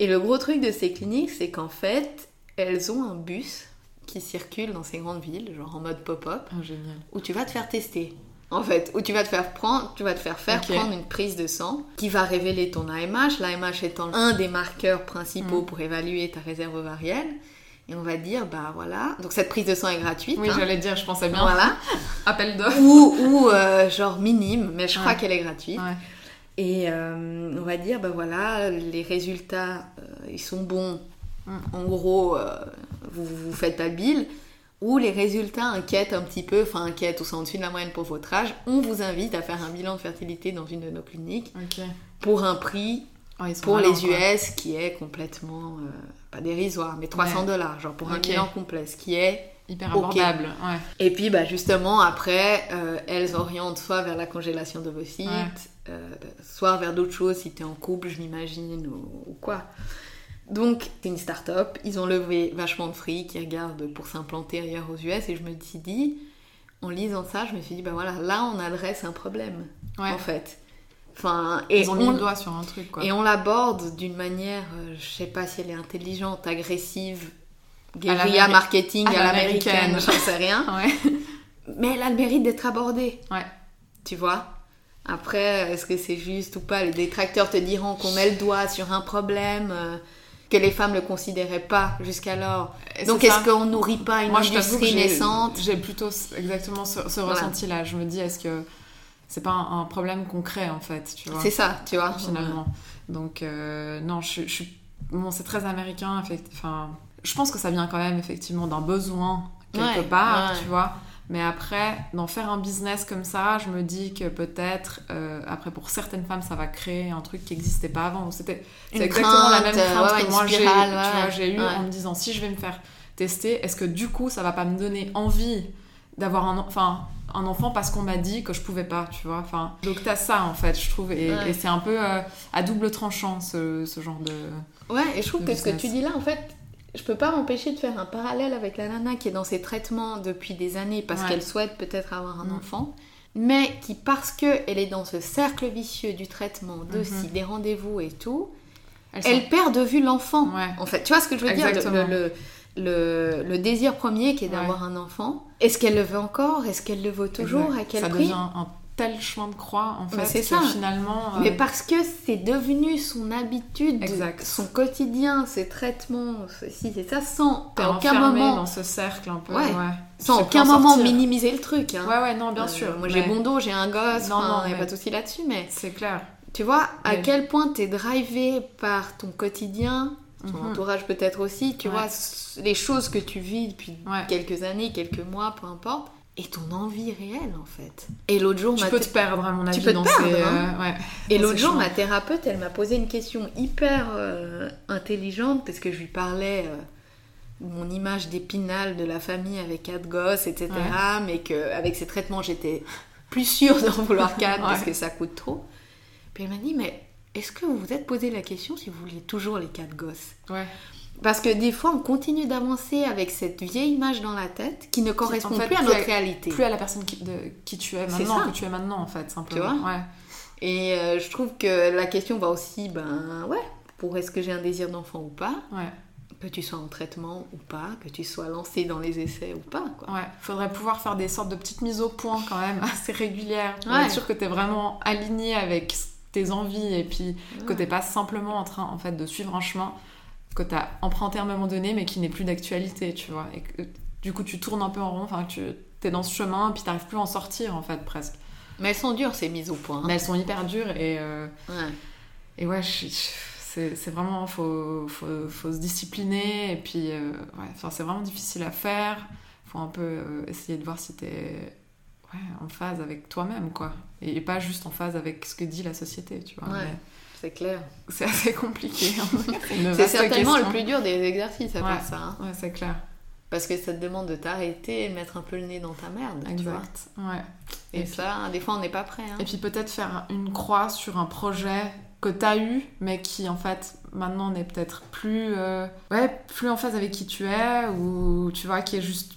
Et le gros truc de ces cliniques, c'est qu'en fait, elles ont un bus qui circule dans ces grandes villes, genre en mode pop-up, génial. où tu vas te faire tester. En fait, où tu vas te faire prendre, tu vas te faire faire prendre une prise de sang qui va révéler ton AMH, l'AMH étant un des marqueurs principaux Mm. pour évaluer ta réserve ovarienne. Et on va dire, bah voilà, donc cette prise de sang est gratuite. Oui, hein. j'allais dire, je pensais bien. Voilà. [LAUGHS] Appel d'offres. ou ou euh, genre minime, mais je crois qu'elle est gratuite. Ouais. Et euh, on va dire, bah voilà, les résultats, euh, ils sont bons. Mm. En gros, vous vous faites pas le bill. Ou les résultats inquiètent un petit peu, enfin inquiètent ou sont en dessus de la moyenne pour votre âge. On vous invite à faire un bilan de fertilité dans une de nos cliniques pour un prix Oh, pour les quoi. US, qui est complètement, euh, pas dérisoire, mais 300 Ouais. dollars, genre pour un bilan complet, ce qui est Hyper abordable. Ouais. Et puis bah, justement, après, euh, elles orientent soit vers la congélation d'ovocytes, Ouais. euh, soit vers d'autres choses si tu es en couple, je m'imagine, ou, ou quoi. Donc, c'est une start-up, ils ont levé vachement de fric, ils regardent pour s'implanter ailleurs aux US, et je me suis dit, en lisant ça, je me suis dit, bah voilà, là on adresse un problème, Ouais. en fait. Enfin, et Ils ont mis on, le doigt sur un truc, quoi. et on l'aborde d'une manière, euh, je sais pas si elle est intelligente, agressive, guérilla marketing à l'américaine, l'américaine. j'en sais rien. [LAUGHS] Ouais. Mais elle a le mérite d'être abordée. Ouais. Tu vois? Après, est-ce que c'est juste ou pas? Les détracteurs te diront qu'on met le doigt sur un problème euh, que les femmes ne considéraient pas jusqu'alors. Donc est-ce qu'on nourrit pas une Moi, industrie naissante? J'ai plutôt exactement ce, ce Voilà. ressenti-là. Je me dis, est-ce que c'est pas un, un problème concret, en fait, tu vois? C'est ça, tu vois finalement. Donc, euh, non, je, je suis. Bon, c'est très américain, enfin. Je pense que ça vient quand même effectivement d'un besoin quelque Ouais, part, ouais. tu vois. Mais après, d'en faire un business comme ça, je me dis que peut-être, euh, après pour certaines femmes, ça va créer un truc qui n'existait pas avant. C'était exactement la même crainte, ouais, que moi j'ai ouais, eu ouais. en me disant si je vais me faire tester, est-ce que du coup ça va pas me donner envie d'avoir un, en- enfin, un enfant parce qu'on m'a dit que je pouvais pas, tu vois? Enfin, donc t'as ça en fait, je trouve, et, Ouais. et c'est un peu euh, à double tranchant ce, ce genre de. Ouais, et je trouve que ce que tu dis là, en fait, je peux pas m'empêcher de faire un parallèle avec la nana qui est dans ses traitements depuis des années parce Ouais. qu'elle souhaite peut-être avoir un Mm. enfant, mais qui, parce qu'elle est dans ce cercle vicieux du traitement, de Mhm. si, des rendez-vous et tout, elle sont- perd de vue l'enfant. Ouais. En fait, tu vois ce que je veux dire? Le, le, le- le désir premier qui est d'avoir un enfant. Est-ce qu'elle le veut encore? Est-ce qu'elle le veut toujours? À quel ça prix? devient un tel chemin de croix en Mais fait c'est ça. finalement. euh, Mais parce que c'est devenu son habitude, Exact. son quotidien, ses traitements, ceci, c'est ça, sans t'es à aucun moment, dans ce cercle un peu. Ouais. Ouais. sans aucun en moment sortir. minimiser le truc. hein. Ouais, ouais, non, bien Euh, sûr. moi mais j'ai bon dos, j'ai un gosse, Non, non, il n'y a mais- pas de souci là-dessus, mais C'est clair. tu vois à quel point t'es drivé par ton quotidien, ton Mhm. entourage peut-être aussi, tu Ouais. vois, les choses que tu vis depuis quelques années, quelques mois, peu importe, et ton envie réelle en fait. Et l'autre jour, Tu ma peux te perdre, à mon avis, peux te dans perdre, ces. hein. euh, ouais. Et l'autre jour, ma thérapeute, elle m'a posé une question hyper euh, intelligente parce que je lui parlais euh, de mon image d'épinal de la famille avec quatre gosses, etc. Mais qu'avec ces traitements, j'étais plus sûre d'en vouloir quatre parce que ça coûte trop. Puis elle m'a dit, mais est-ce que vous vous êtes posé la question si vous vouliez toujours les quatre gosses? Ouais. Parce que des fois, on continue d'avancer avec cette vieille image dans la tête qui ne correspond en fait, plus à plus notre à- réalité. Plus à la personne qui, de, qui tu es maintenant que tu es maintenant, en fait, simplement. Tu vois Ouais. Et euh, je trouve que la question va aussi, ben ouais, pour est-ce que j'ai un désir d'enfant ou pas? Ouais. que tu sois en traitement ou pas, que tu sois lancé dans les essais ou pas. Quoi. Ouais, faudrait pouvoir faire des sortes de petites mises au point quand même [LAUGHS] assez régulières pour Ouais. être sûr que t'es vraiment aligné avec tes envies et puis que t'es pas simplement en train en fait de suivre un chemin que t'as emprunté à un moment donné mais qui n'est plus d'actualité, tu vois. Et que du coup tu tournes un peu en rond, enfin tu t'es dans ce chemin puis t'arrives plus à en sortir en fait presque. Mais elles sont dures ces mises au point. hein. Mais elles sont hyper dures et, euh, Ouais. et ouais, c'est vraiment, faut, faut, faut se discipliner et puis euh, ouais, c'est vraiment difficile à faire. Faut un peu euh, essayer de voir si t'es ouais, en phase avec toi-même quoi. Et, et pas juste en phase avec ce que dit la société, tu vois. Ouais. Mais C'est clair. C'est assez compliqué. hein. [LAUGHS] C'est certainement le plus dur des exercices à Ouais. part ça. hein. Ouais, c'est clair. Parce que ça te demande de t'arrêter et de mettre un peu le nez dans ta merde. tu vois. Ouais. Et, Et puis- ça, des fois, on n'est pas prêt. hein. Et puis peut-être faire une croix sur un projet que t'as eu, mais qui en fait maintenant n'est peut-être plus, euh, ouais, plus en phase avec qui tu es, ou tu vois, qui est juste,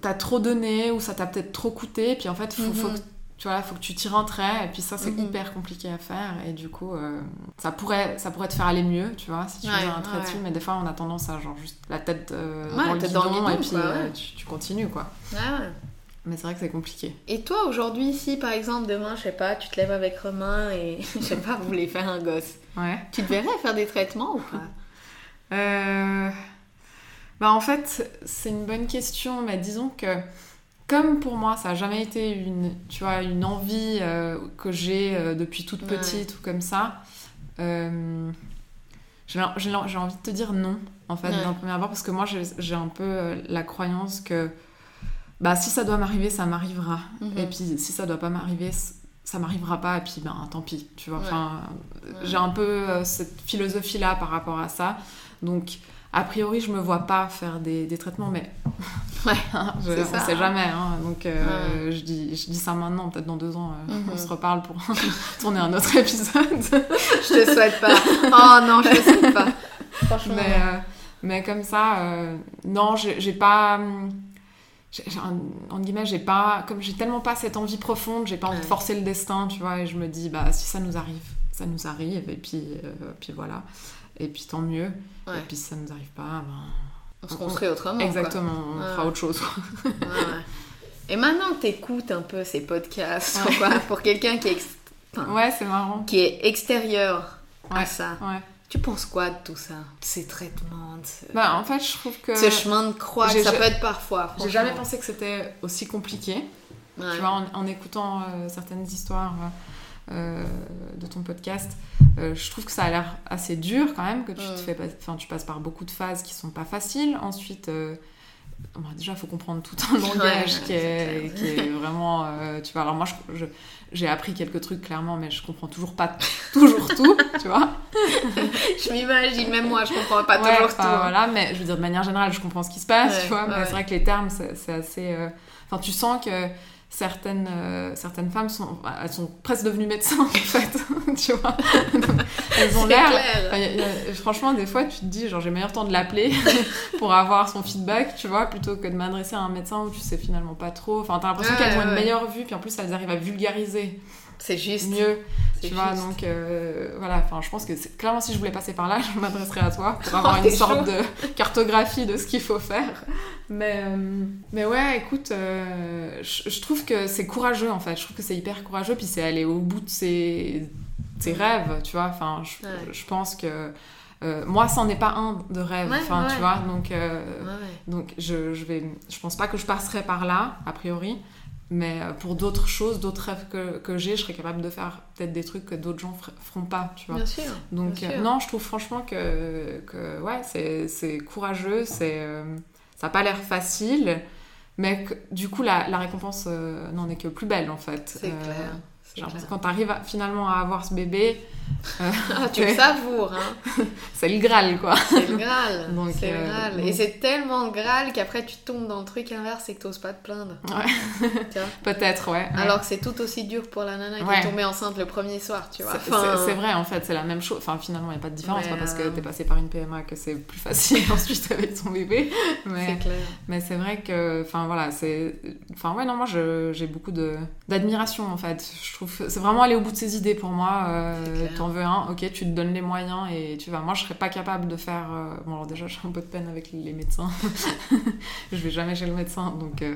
t'as trop donné, ou ça t'a peut-être trop coûté, puis en fait, faut, faut Mhm. que, tu vois, faut que tu tires un trait, et puis ça c'est hyper compliqué à faire, et du coup, euh, ça, pourrait, ça pourrait te faire aller mieux, tu vois, si tu Ouais, un trait ouais. dessus, mais des fois on a tendance à genre juste la tête euh, Ouais, dans, le tête dans le guidon, et puis quoi, euh, tu, tu continues quoi. Ouais. Mais c'est vrai que c'est compliqué. Et toi, aujourd'hui, si par exemple demain, je sais pas, tu te lèves avec Romain et [LAUGHS] je sais pas, vous voulez faire un gosse, Ouais. tu te verrais faire des traitements ou pas? Euh, Bah en fait, c'est une bonne question, mais disons que comme pour moi, ça n'a jamais été une, tu vois, une envie euh, que j'ai euh, depuis toute Ouais. petite ou comme ça, euh, j'ai envie de te dire non, en fait, Ouais. dans le premier abord, parce que moi, j'ai un peu la croyance que bah, si ça doit m'arriver, ça m'arrivera. Mhm. Et puis si ça doit pas m'arriver, ça m'arrivera pas, et puis ben tant pis, tu vois. Enfin, j'ai un peu cette philosophie-là par rapport à ça. Donc, a priori, je me vois pas faire des, des traitements, mais [LAUGHS] Ouais, [LAUGHS] je, c'est on ça. sait jamais. hein. Donc, euh, je, dis, je dis ça maintenant, peut-être dans deux ans, euh, Mhm. on se reparle pour [LAUGHS] tourner un autre épisode. Je te souhaite pas. Oh non, je te souhaite pas. Franchement. mais, euh, mais comme ça, non, j'ai pas. hum, entre guillemets, j'ai pas. Comme j'ai tellement pas cette envie profonde, j'ai pas envie de forcer le destin, tu vois, et je me dis, bah, si ça nous arrive, ça nous arrive, et puis, euh, puis voilà. Et puis tant mieux. Ouais. Et puis si ça nous arrive pas, ben. On se construit autrement. quoi. Exactement, on fera autre chose. Ouais. Et maintenant que t'écoutes un peu ces podcasts, Ouais. quoi, pour quelqu'un qui est, ex- enfin, Ouais, c'est marrant. qui est extérieur à ça, Ouais. tu penses quoi de tout ça ces traitements, de Bah, en fait, je trouve que. ce chemin de croix que ça peut être parfois. J'ai jamais pensé que c'était aussi compliqué. Tu vois, en, en écoutant euh, certaines histoires euh, de ton podcast, euh, je trouve que ça a l'air assez dur quand même, que tu, te Mm. fais pas- enfin, tu passes par beaucoup de phases qui sont pas faciles. Ensuite, euh, bon, déjà, il faut comprendre tout un [LAUGHS] langage Ouais, qui, est, c'est qui est vraiment... euh, tu vois, alors moi, j'ai appris quelques trucs, clairement, mais je comprends toujours pas toujours tout, tu vois. [LAUGHS] Je m'imagine, même moi, je comprends pas Ouais, toujours tout. hein. Voilà, mais je veux dire, de manière générale, je comprends ce qui se passe, Ouais, tu vois, mais c'est vrai que les termes, c'est assez... euh, Enfin, tu sens que certaines, euh, certaines femmes sont, elles sont presque devenues médecins, en fait, [LAUGHS] tu vois. elles ont l'air... franchement, des fois, tu te dis, genre, j'ai meilleur temps de l'appeler [LAUGHS] pour avoir son feedback, tu vois, plutôt que de m'adresser à un médecin où tu sais finalement pas trop. Enfin, t'as l'impression Ouais, qu'elles ont une meilleure vue, puis en plus, elles arrivent à vulgariser C'est juste. mieux. Tu vois, donc euh, voilà, enfin, je pense que clairement, si je voulais passer par là, [LAUGHS] je m'adresserais à toi pour [LAUGHS] avoir une sorte chaud. de cartographie de ce qu'il faut faire. Mais, euh, mais ouais, écoute, euh, je, je trouve que c'est courageux en fait. Je trouve que c'est hyper courageux, puis c'est aller au bout de ses, ses rêves, tu vois. Enfin, je, Ouais. je pense que. euh, moi, c'en est pas un de rêve, Ouais, enfin, ouais. tu vois, donc, euh, ouais. donc je, je vais, je pense pas que je passerai par là, a priori, mais euh, pour d'autres choses, d'autres rêves que, que j'ai, je serais capable de faire peut-être des trucs que d'autres gens fer- feront pas, tu vois. Bien sûr. Donc bien euh, sûr. non, je trouve franchement que, que ouais, c'est, courageux, c'est, euh, ça n'a pas l'air facile, mais que, du coup la, la récompense euh, n'en est que plus belle en fait. C'est Euh, clair. Quand tu arrives finalement à avoir ce bébé, euh, Ah, tu [LAUGHS] le savoures, hein. [LAUGHS] c'est le Graal quoi. C'est le Graal. [LAUGHS] Donc, c'est le euh, Graal. donc- Et c'est tellement le Graal qu'après tu tombes dans le truc inverse et que t'oses pas te plaindre. Ouais. Peut-être, ouais. ouais. Alors que c'est tout aussi dur pour la nana qui Ouais. est tombée enceinte le premier soir, tu vois. C'est- Enfin, c'est vrai en fait, c'est la même chose. Enfin finalement, il n'y a pas de différence, pas parce que euh, t'es passé par une PMA que c'est plus facile ensuite avec ton bébé. Mais, C'est clair. Mais c'est vrai que, enfin voilà, c'est. Enfin ouais, non, moi j'ai beaucoup de d'admiration en fait. Je trouve que c'est vraiment aller au bout de ses idées pour moi. Euh. T'en veux un, ok, tu te donnes les moyens et tu vas. Moi je serais pas capable de faire. euh, Bon, alors déjà j'ai un peu de peine avec les médecins. [LAUGHS] je vais jamais chez le médecin donc. euh,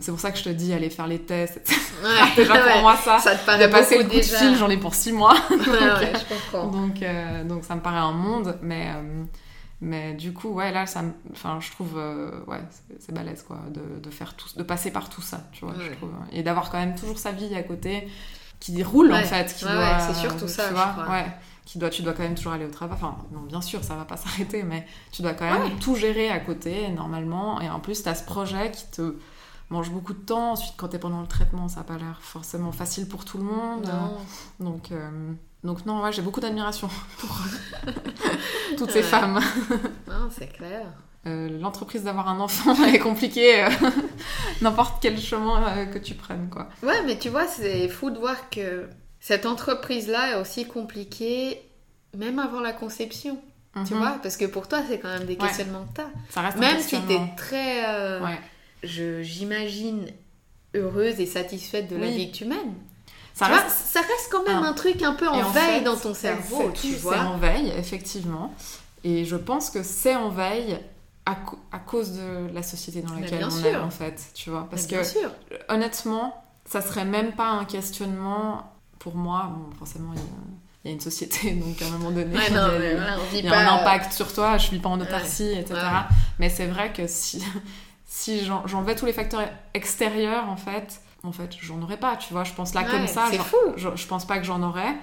C'est pour ça que je te dis, aller faire les tests. Ouais, [LAUGHS] Déjà pour ouais. moi, ça. Ça te De paraît passer le de déjà. fil, j'en ai pour six mois. [LAUGHS] Ouais, ouais, je comprends. Donc, euh, donc ça me paraît un monde, mais, mais du coup, ouais, là, ça enfin, je trouve, euh, ouais, c'est- balèze, quoi, de, de faire tout, de passer par tout ça, tu vois, je trouve. Et d'avoir quand même toujours sa vie à côté qui roule, en fait, qui Ouais, doit... c'est surtout tu ça, je vois, crois. Ouais, qui doit, tu dois quand même toujours aller au travail. Enfin, non, bien sûr, ça va pas [LAUGHS] s'arrêter, mais tu dois quand même tout gérer à côté, normalement. Et en plus, t'as ce projet qui te mange beaucoup de temps. Ensuite, quand t'es pendant le traitement, ça n'a pas l'air forcément facile pour tout le monde. Non. Donc, euh, donc non, ouais, j'ai beaucoup d'admiration [LAUGHS] pour [LAUGHS] toutes ces Ouais. femmes. Non, c'est clair. Euh, L'entreprise d'avoir un enfant [LAUGHS] est compliquée, euh, n'importe quel chemin euh, que tu prennes, quoi. Ouais, mais tu vois, c'est fou de voir que cette entreprise-là est aussi compliquée, même avant la conception. Tu Mhm. vois Parce que pour toi, c'est quand même des Ouais. questionnements que t'as. Ça reste un Même si t'es questionnement. très, euh, Ouais. je- j'imagine, heureuse et satisfaite de la vie que tu mènes. Ça reste... vois, ça reste quand même un- un truc un peu en, en veille fait, dans ton cerveau, c'est- tu C'est vois. en veille, effectivement. Et je pense que c'est en veille à, à cause de la société dans laquelle on est, en fait, tu vois. Parce bien que sûr. honnêtement, ça serait même pas un questionnement pour moi. Bon, forcément, il y a, il y a une société, [LAUGHS] donc à un moment donné, Ouais, il y a- mais voilà, on dit il y a pas. un impact sur toi, je vis pas en autarcie, etc. Mais c'est vrai que si, [LAUGHS] si j'en- j'enlevais tous les facteurs extérieurs, en fait, en fait, j'en aurais pas, tu vois. Je pense là Ouais, comme ça, fou. je, je pense pas que j'en aurais.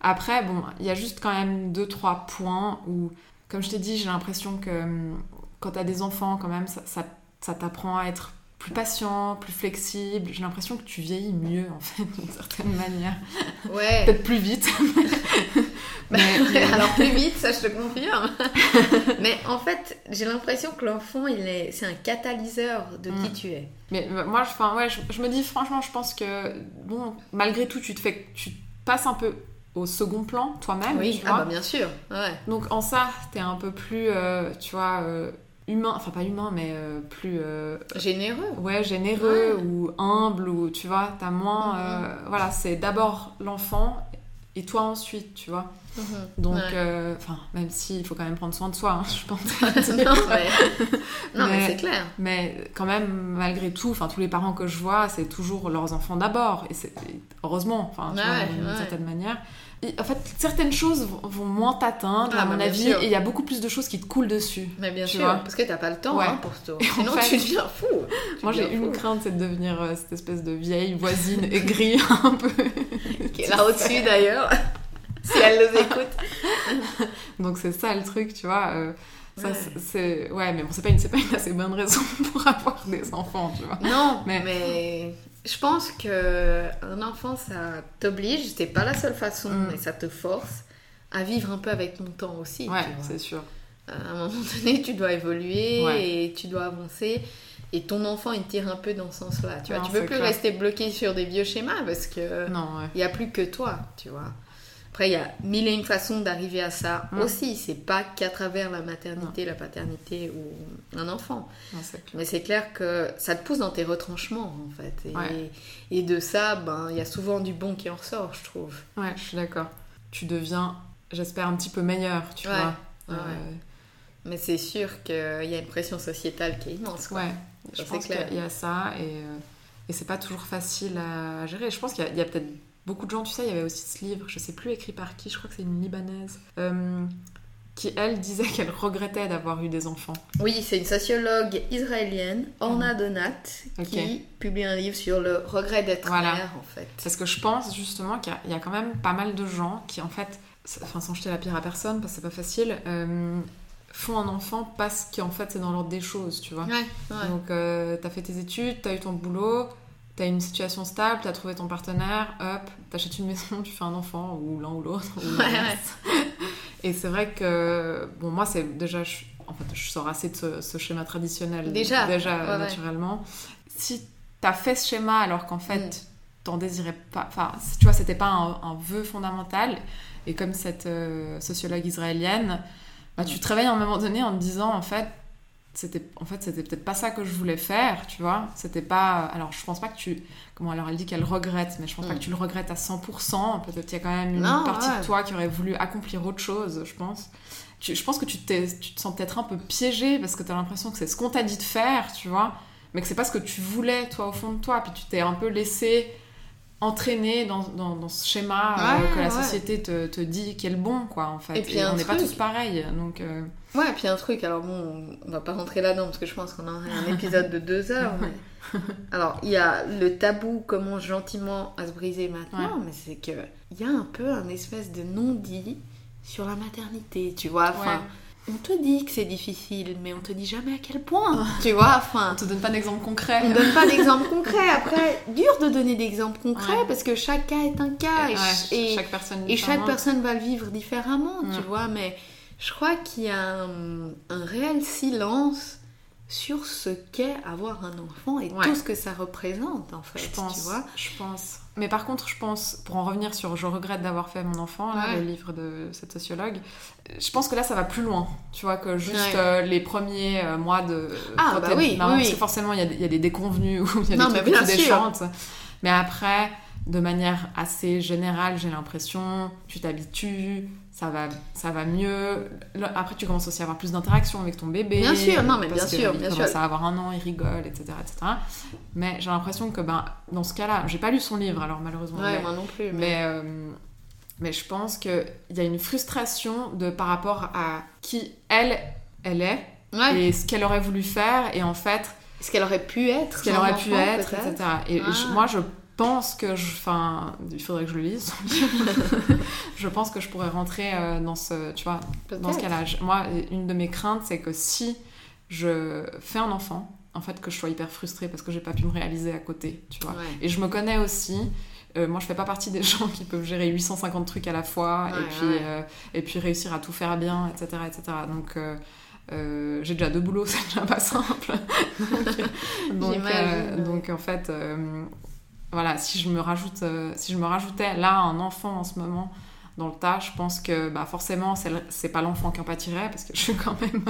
Après, bon, il y a juste quand même deux, trois points où, comme je t'ai dit, j'ai l'impression que hum, quand t'as des enfants, quand même, ça, ça, ça t'apprend à être plus patient, plus flexible. J'ai l'impression que tu vieillis mieux, en fait, d'une certaine manière. Ouais. Peut-être plus vite. [LAUGHS] Bah, ouais, alors plus vite, ça je te confirme. [LAUGHS] mais en fait, j'ai l'impression que l'enfant, il est, c'est un catalyseur de qui Mm. tu es. Mais euh, moi, je, ouais, je, je me dis franchement, je pense que bon, malgré tout, tu te fais, tu passes un peu au second plan toi-même. oui, tu ah vois. bah bien sûr. Ouais. Donc en ça, t'es un peu plus, euh, tu vois, euh, humain, enfin pas humain, mais euh, plus, euh, Généreux. ouais, généreux Ouais. ou humble ou tu vois, t'as moins, Mhm. euh, voilà, c'est d'abord l'enfant et toi ensuite, tu vois. Donc, Ouais. euh, enfin, même s'il faut quand même prendre soin de soi, hein, [LAUGHS] je pense. [LAUGHS] [LAUGHS] non, mais, Mais- c'est clair. Mais quand même, malgré tout, enfin tous les parents que je vois, c'est toujours leurs enfants d'abord. Et c'est heureusement, enfin, Ouais, d'une certaine manière. En fait, certaines choses vont, moins t'atteindre, Ah, à mon avis, sûr. et il y a beaucoup plus de choses qui te coulent dessus. Mais bien sûr, vois. parce que t'as pas le temps Ouais. hein, pour tour. [LAUGHS] Et en Sinon, fait- tu deviens fou. Tu Moi, j'ai une fou. crainte, c'est de devenir euh, cette espèce de vieille voisine [LAUGHS] aigrie un peu. Qui est là au-dessus d'ailleurs. [LAUGHS] si elle nous écoute. Donc c'est ça le truc, tu vois. euh, ça, Ouais. c'est- c'est ouais, mais bon, c'est pas une, c'est pas une assez bonne raison pour avoir des enfants, tu vois. Non, Mais- mais... je pense que un enfant, ça t'oblige, c'est pas la seule façon, Mm. mais ça te force à vivre un peu avec ton temps aussi. Ouais, c'est sûr. À un moment donné, tu dois évoluer Ouais. et tu dois avancer. Et ton enfant, il tire un peu dans ce sens-là. Tu vois, Non, tu peux plus clair. rester bloqué sur des vieux schémas parce que Non, ouais. il y a plus que toi, tu vois. Après, il y a mille et une façons d'arriver à ça aussi. C'est pas qu'à travers la maternité, la paternité ou un enfant. Non. Mais c'est clair que ça te pousse dans tes retranchements, en fait. Et, Ouais. et de ça, ben, il y a souvent du bon qui en ressort, je trouve. Ouais, je suis d'accord. Tu deviens, j'espère, un petit peu meilleur, tu Ouais, vois. ouais, Euh, Mais c'est sûr qu'il y a une pression sociétale qui est immense. Quoi. ouais, Ça, je pense qu'il y a ça et, euh, et c'est pas toujours facile à gérer. Je pense qu'il y a, a peut-être beaucoup de gens, tu sais, il y avait aussi ce livre, je sais plus écrit par qui, je crois que c'est une Libanaise, euh, qui elle disait qu'elle regrettait d'avoir eu des enfants. Oui, c'est une sociologue israélienne, Orna Donat, Ok. qui publie un livre sur le regret d'être Voilà. mère, en fait. Parce que je pense justement qu'il y a- il y, a quand même pas mal de gens qui, en fait, enfin sans jeter la pierre à personne, parce que c'est pas facile, euh, font un enfant parce qu'en fait c'est dans l'ordre des choses, tu vois. Ouais, ouais. Donc, euh, t'as fait tes études, t'as eu ton boulot, t'as une situation stable, t'as trouvé ton partenaire, hop, t'achètes une maison, [LAUGHS] tu fais un enfant, ou l'un ou l'autre. ou Ouais, l'inverse. Et c'est vrai que, bon, moi, c'est déjà, je, en fait, je sors assez de ce, ce schéma traditionnel. Déjà, Déjà, ouais, ouais. naturellement. Si t'as fait ce schéma alors qu'en fait, Mm. t'en désirais pas, enfin, tu vois, c'était pas un, un vœu fondamental, et comme cette euh, sociologue israélienne, bah, tu te réveilles à un moment donné en te disant, en fait, c'était en fait c'était peut-être pas ça que je voulais faire tu vois. C'était pas alors je pense pas que tu comment alors elle dit qu'elle regrette mais je pense pas Mm. que tu le regrettes à 100% peut-être qu'il y a quand même une Non, partie ouais. de toi qui aurait voulu accomplir autre chose je pense. Tu- je pense que tu, tu te sens peut-être un peu piégé parce que tu as l'impression que c'est ce qu'on t'a dit de faire tu vois. Mais que c'est pas ce que tu voulais toi au fond de toi. Puis tu t'es un peu laissé entraîner dans, dans, dans ce schéma euh, que la ouais. société te, te dit qui est le bon quoi en fait. Et puis on n'est pas tous pareils donc euh, Ouais, puis un truc, alors bon, on va pas rentrer là-dedans parce que je pense qu'on aurait un épisode de deux heures. [LAUGHS] mais- Alors, il y a le tabou commence gentiment à se briser maintenant, mais c'est que il y a un peu un espèce de non-dit sur la maternité, tu vois. Enfin, on te dit que c'est difficile, mais on te dit jamais à quel point, [LAUGHS] tu vois. Enfin, on te donne pas d'exemple concret on donne pas d'exemple concret. Après, dur de donner d'exemples concrets Ouais. parce que chaque cas est un cas et, et- chaque personne et chaque personne va le vivre différemment, tu vois, mais je crois qu'il y a un, un réel silence sur ce qu'est avoir un enfant et Ouais. tout ce que ça représente, en fait, je pense tu vois. je pense mais par contre je pense pour en revenir sur je regrette d'avoir fait mon enfant là, Ouais. le livre de cette sociologue je pense que là ça va plus loin tu vois que juste Ouais. euh, les premiers euh, mois de Ah, bah oui, oui, parce oui. que forcément il y, a des- il y a des déconvenus [LAUGHS] ou il y a Non, des trucs bien qui sûr. déchantent mais après de manière assez générale j'ai l'impression tu t'habitues ça va, ça va mieux. Après, tu commences aussi à avoir plus d'interaction avec ton bébé. Bien sûr, non, mais bien sûr, il bien commence sûr. à avoir un an, il rigole, etc. etc. Mais j'ai l'impression que ben, dans ce cas-là, j'ai pas lu son livre, alors malheureusement. Ouais, mais- moi non plus. Mais... mais, euh, mais je pense qu'il y a une frustration de, par rapport à qui elle, elle est Ouais. et ce qu'elle aurait voulu faire et en fait Ce qu'elle aurait pu être. ce qu'elle son aurait pu être, etc. Et Ah. je- moi je pense que je. Enfin, il faudrait que je le lise. [LAUGHS] je pense que je pourrais rentrer euh, dans ce. Tu vois, dans ce. Je- Moi, une de mes craintes, c'est que si je fais un enfant en fait que je sois hyper frustrée parce que j'ai pas pu me réaliser à côté, tu vois. Ouais. Et je me connais aussi. euh, moi, je fais pas partie des [LAUGHS] gens qui peuvent gérer 850 trucs à la fois Ouais, et, puis, ouais. euh, et puis réussir à tout faire bien, etc. etc. Donc, euh, euh, j'ai déjà deux boulots, [LAUGHS] c'est déjà pas simple. donc, donc, euh, en fait, euh, voilà, si je, me rajoute, euh, si je me rajoutais là un enfant en ce moment dans le tas, je pense que bah, forcément, c'est pas l'enfant qui en pâtirait parce que je suis quand même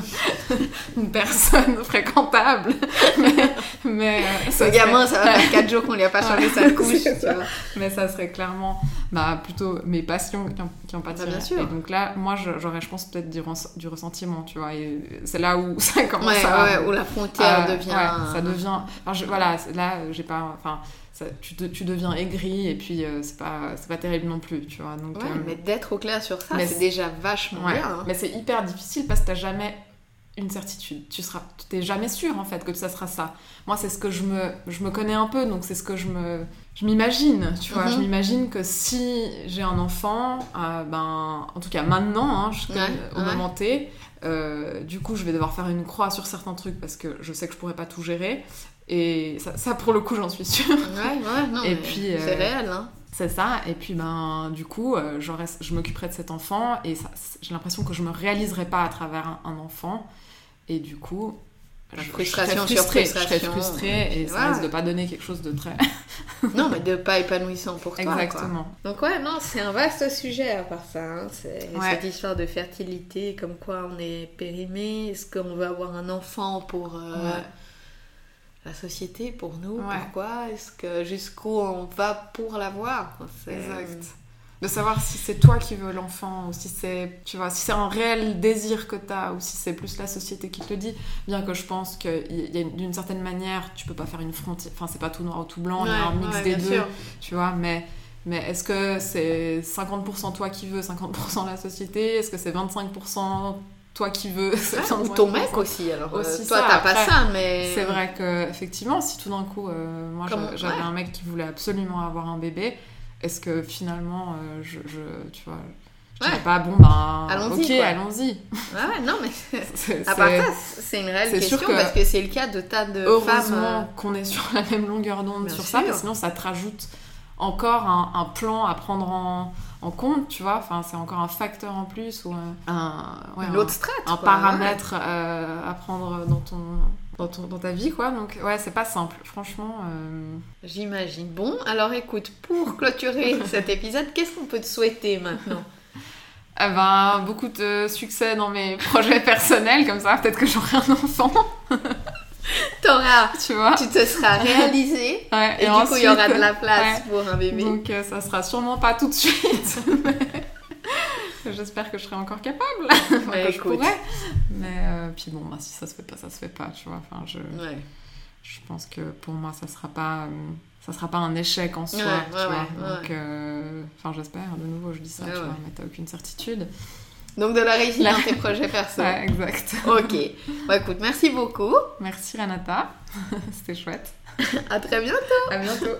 [LAUGHS] une personne fréquentable. [LAUGHS] mais mais, euh, serait- gamin, ça va faire 4 jours qu'on lui a pas changé sa [LAUGHS] couche. Ça. mais ça serait clairement bah, plutôt mes passions qui en, qui en pâtiraient. Bah, bien sûr. Et donc là, moi, j'aurais, je pense, peut-être du, res- du ressentiment, tu vois. Et c'est là où ça commence Ouais, à... ouais, où la frontière à- devient. ouais, ça devient... enfin, je- voilà, là, j'ai pas... Enfin, ça- tu, tu deviens aigri et puis euh, c'est pas, pas terrible non plus, tu vois. Donc, Ouais, euh, mais d'être au clair sur ça, c'est déjà vachement Ouais, bien. hein. mais c'est hyper difficile parce que t'as jamais une certitude. Tu seras, t'es jamais sûr en fait que ça sera ça. Moi, c'est ce que je me, je me connais un peu, donc c'est ce que je me, je m'imagine. Tu vois, Mhm. je m'imagine que si j'ai un enfant, euh, ben, en tout cas maintenant, hein, Ouais, au ouais. moment T, euh, du coup, je vais devoir faire une croix sur certains trucs parce que je sais que je pourrais pas tout gérer. Et ça, ça, pour le coup, j'en suis sûre. Ouais, ouais, non, Et puis, c'est euh, réel, hein. C'est ça, et puis ben du coup, euh, j'aurais- je m'occuperai de cet enfant et ça- j'ai l'impression que je me réaliserai pas à travers un, un enfant, et du coup, La je- frustration je sur serais frustrée, je serais frustration. frustrée et ça Ouais. risque de pas donner quelque chose de très. [LAUGHS] Non, mais de pas épanouissant pour toi. quoi. Exactement. Donc ouais, non, c'est un vaste sujet à part ça. hein. C'est Ouais. cette histoire de fertilité, comme quoi on est périmé, est-ce qu'on veut avoir un enfant pour euh, Ouais. La société, pour nous, Ouais. pourquoi Est-ce que jusqu'où on va pour l'avoir C'est- Exact. De savoir si c'est toi qui veux l'enfant ou si c'est, tu vois, si c'est un réel désir que t'as ou si c'est plus la société qui te le dit. Bien que je pense une- d'une certaine manière, tu peux pas faire une frontière. Enfin, c'est pas tout noir ou tout blanc, il y a un mix ouais, des deux. sûr. tu vois, mais, mais est-ce que c'est 50% toi qui veux, 50% la société? Est-ce que c'est 25% toi qui veux, [LAUGHS] 75% ou ton mec aussi, alors. euh, Aussi toi, ça, t'as pas ça, mais. C'est vrai que effectivement, si tout d'un coup, euh, moi j'avais ouais. un mec qui voulait absolument avoir un bébé, est-ce que finalement, euh, je, je- tu vois, je Ouais. pas bon ben, Allons-y, ok, allons-y. Ouais, ouais, non, mais. [LAUGHS] C'est- À part ça, c'est une réelle sûr question que- parce que c'est le cas de tas de Heureusement femmes. qu'on est sur la même longueur d'onde sur ça, parce que sinon ça te rajoute encore un, un plan à prendre en, en compte, tu vois. Enfin, c'est encore un facteur en plus ou un, un, ouais, une un- autre strate. un quoi, paramètre euh, à prendre dans ton, dans ton dans ta vie, quoi. Donc ouais, c'est pas simple, franchement. euh. J'imagine. Bon, alors écoute, pour clôturer [LAUGHS] cet épisode, qu'est-ce qu'on peut te souhaiter maintenant? Eh ben, beaucoup de succès dans mes [LAUGHS] projets personnels, comme ça, peut-être que j'aurai un enfant, [LAUGHS] [LAUGHS] T'auras, tu vois. tu te seras réalisé [LAUGHS] Ouais, et, du coup il y aura de la place ouais. pour un bébé. Donc euh, ça sera sûrement pas tout de suite. [LAUGHS] mais J'espère que je serai encore capable. Ouais, que je pourrais. Mais euh, puis bon, bah, si ça se fait pas, ça se fait pas, tu vois. Enfin, je, je pense que pour moi, ça sera pas, euh, ça sera pas un échec en soi, tu vois. Donc, euh, enfin, j'espère. De nouveau, je dis ça, tu vois, mais t'as aucune certitude. Donc de la réussite La- dans tes projets perso. [LAUGHS] Ouais, exact. Ok. Bah écoute, merci beaucoup. Merci Renata, [LAUGHS] c'était chouette. À très bientôt. À bientôt.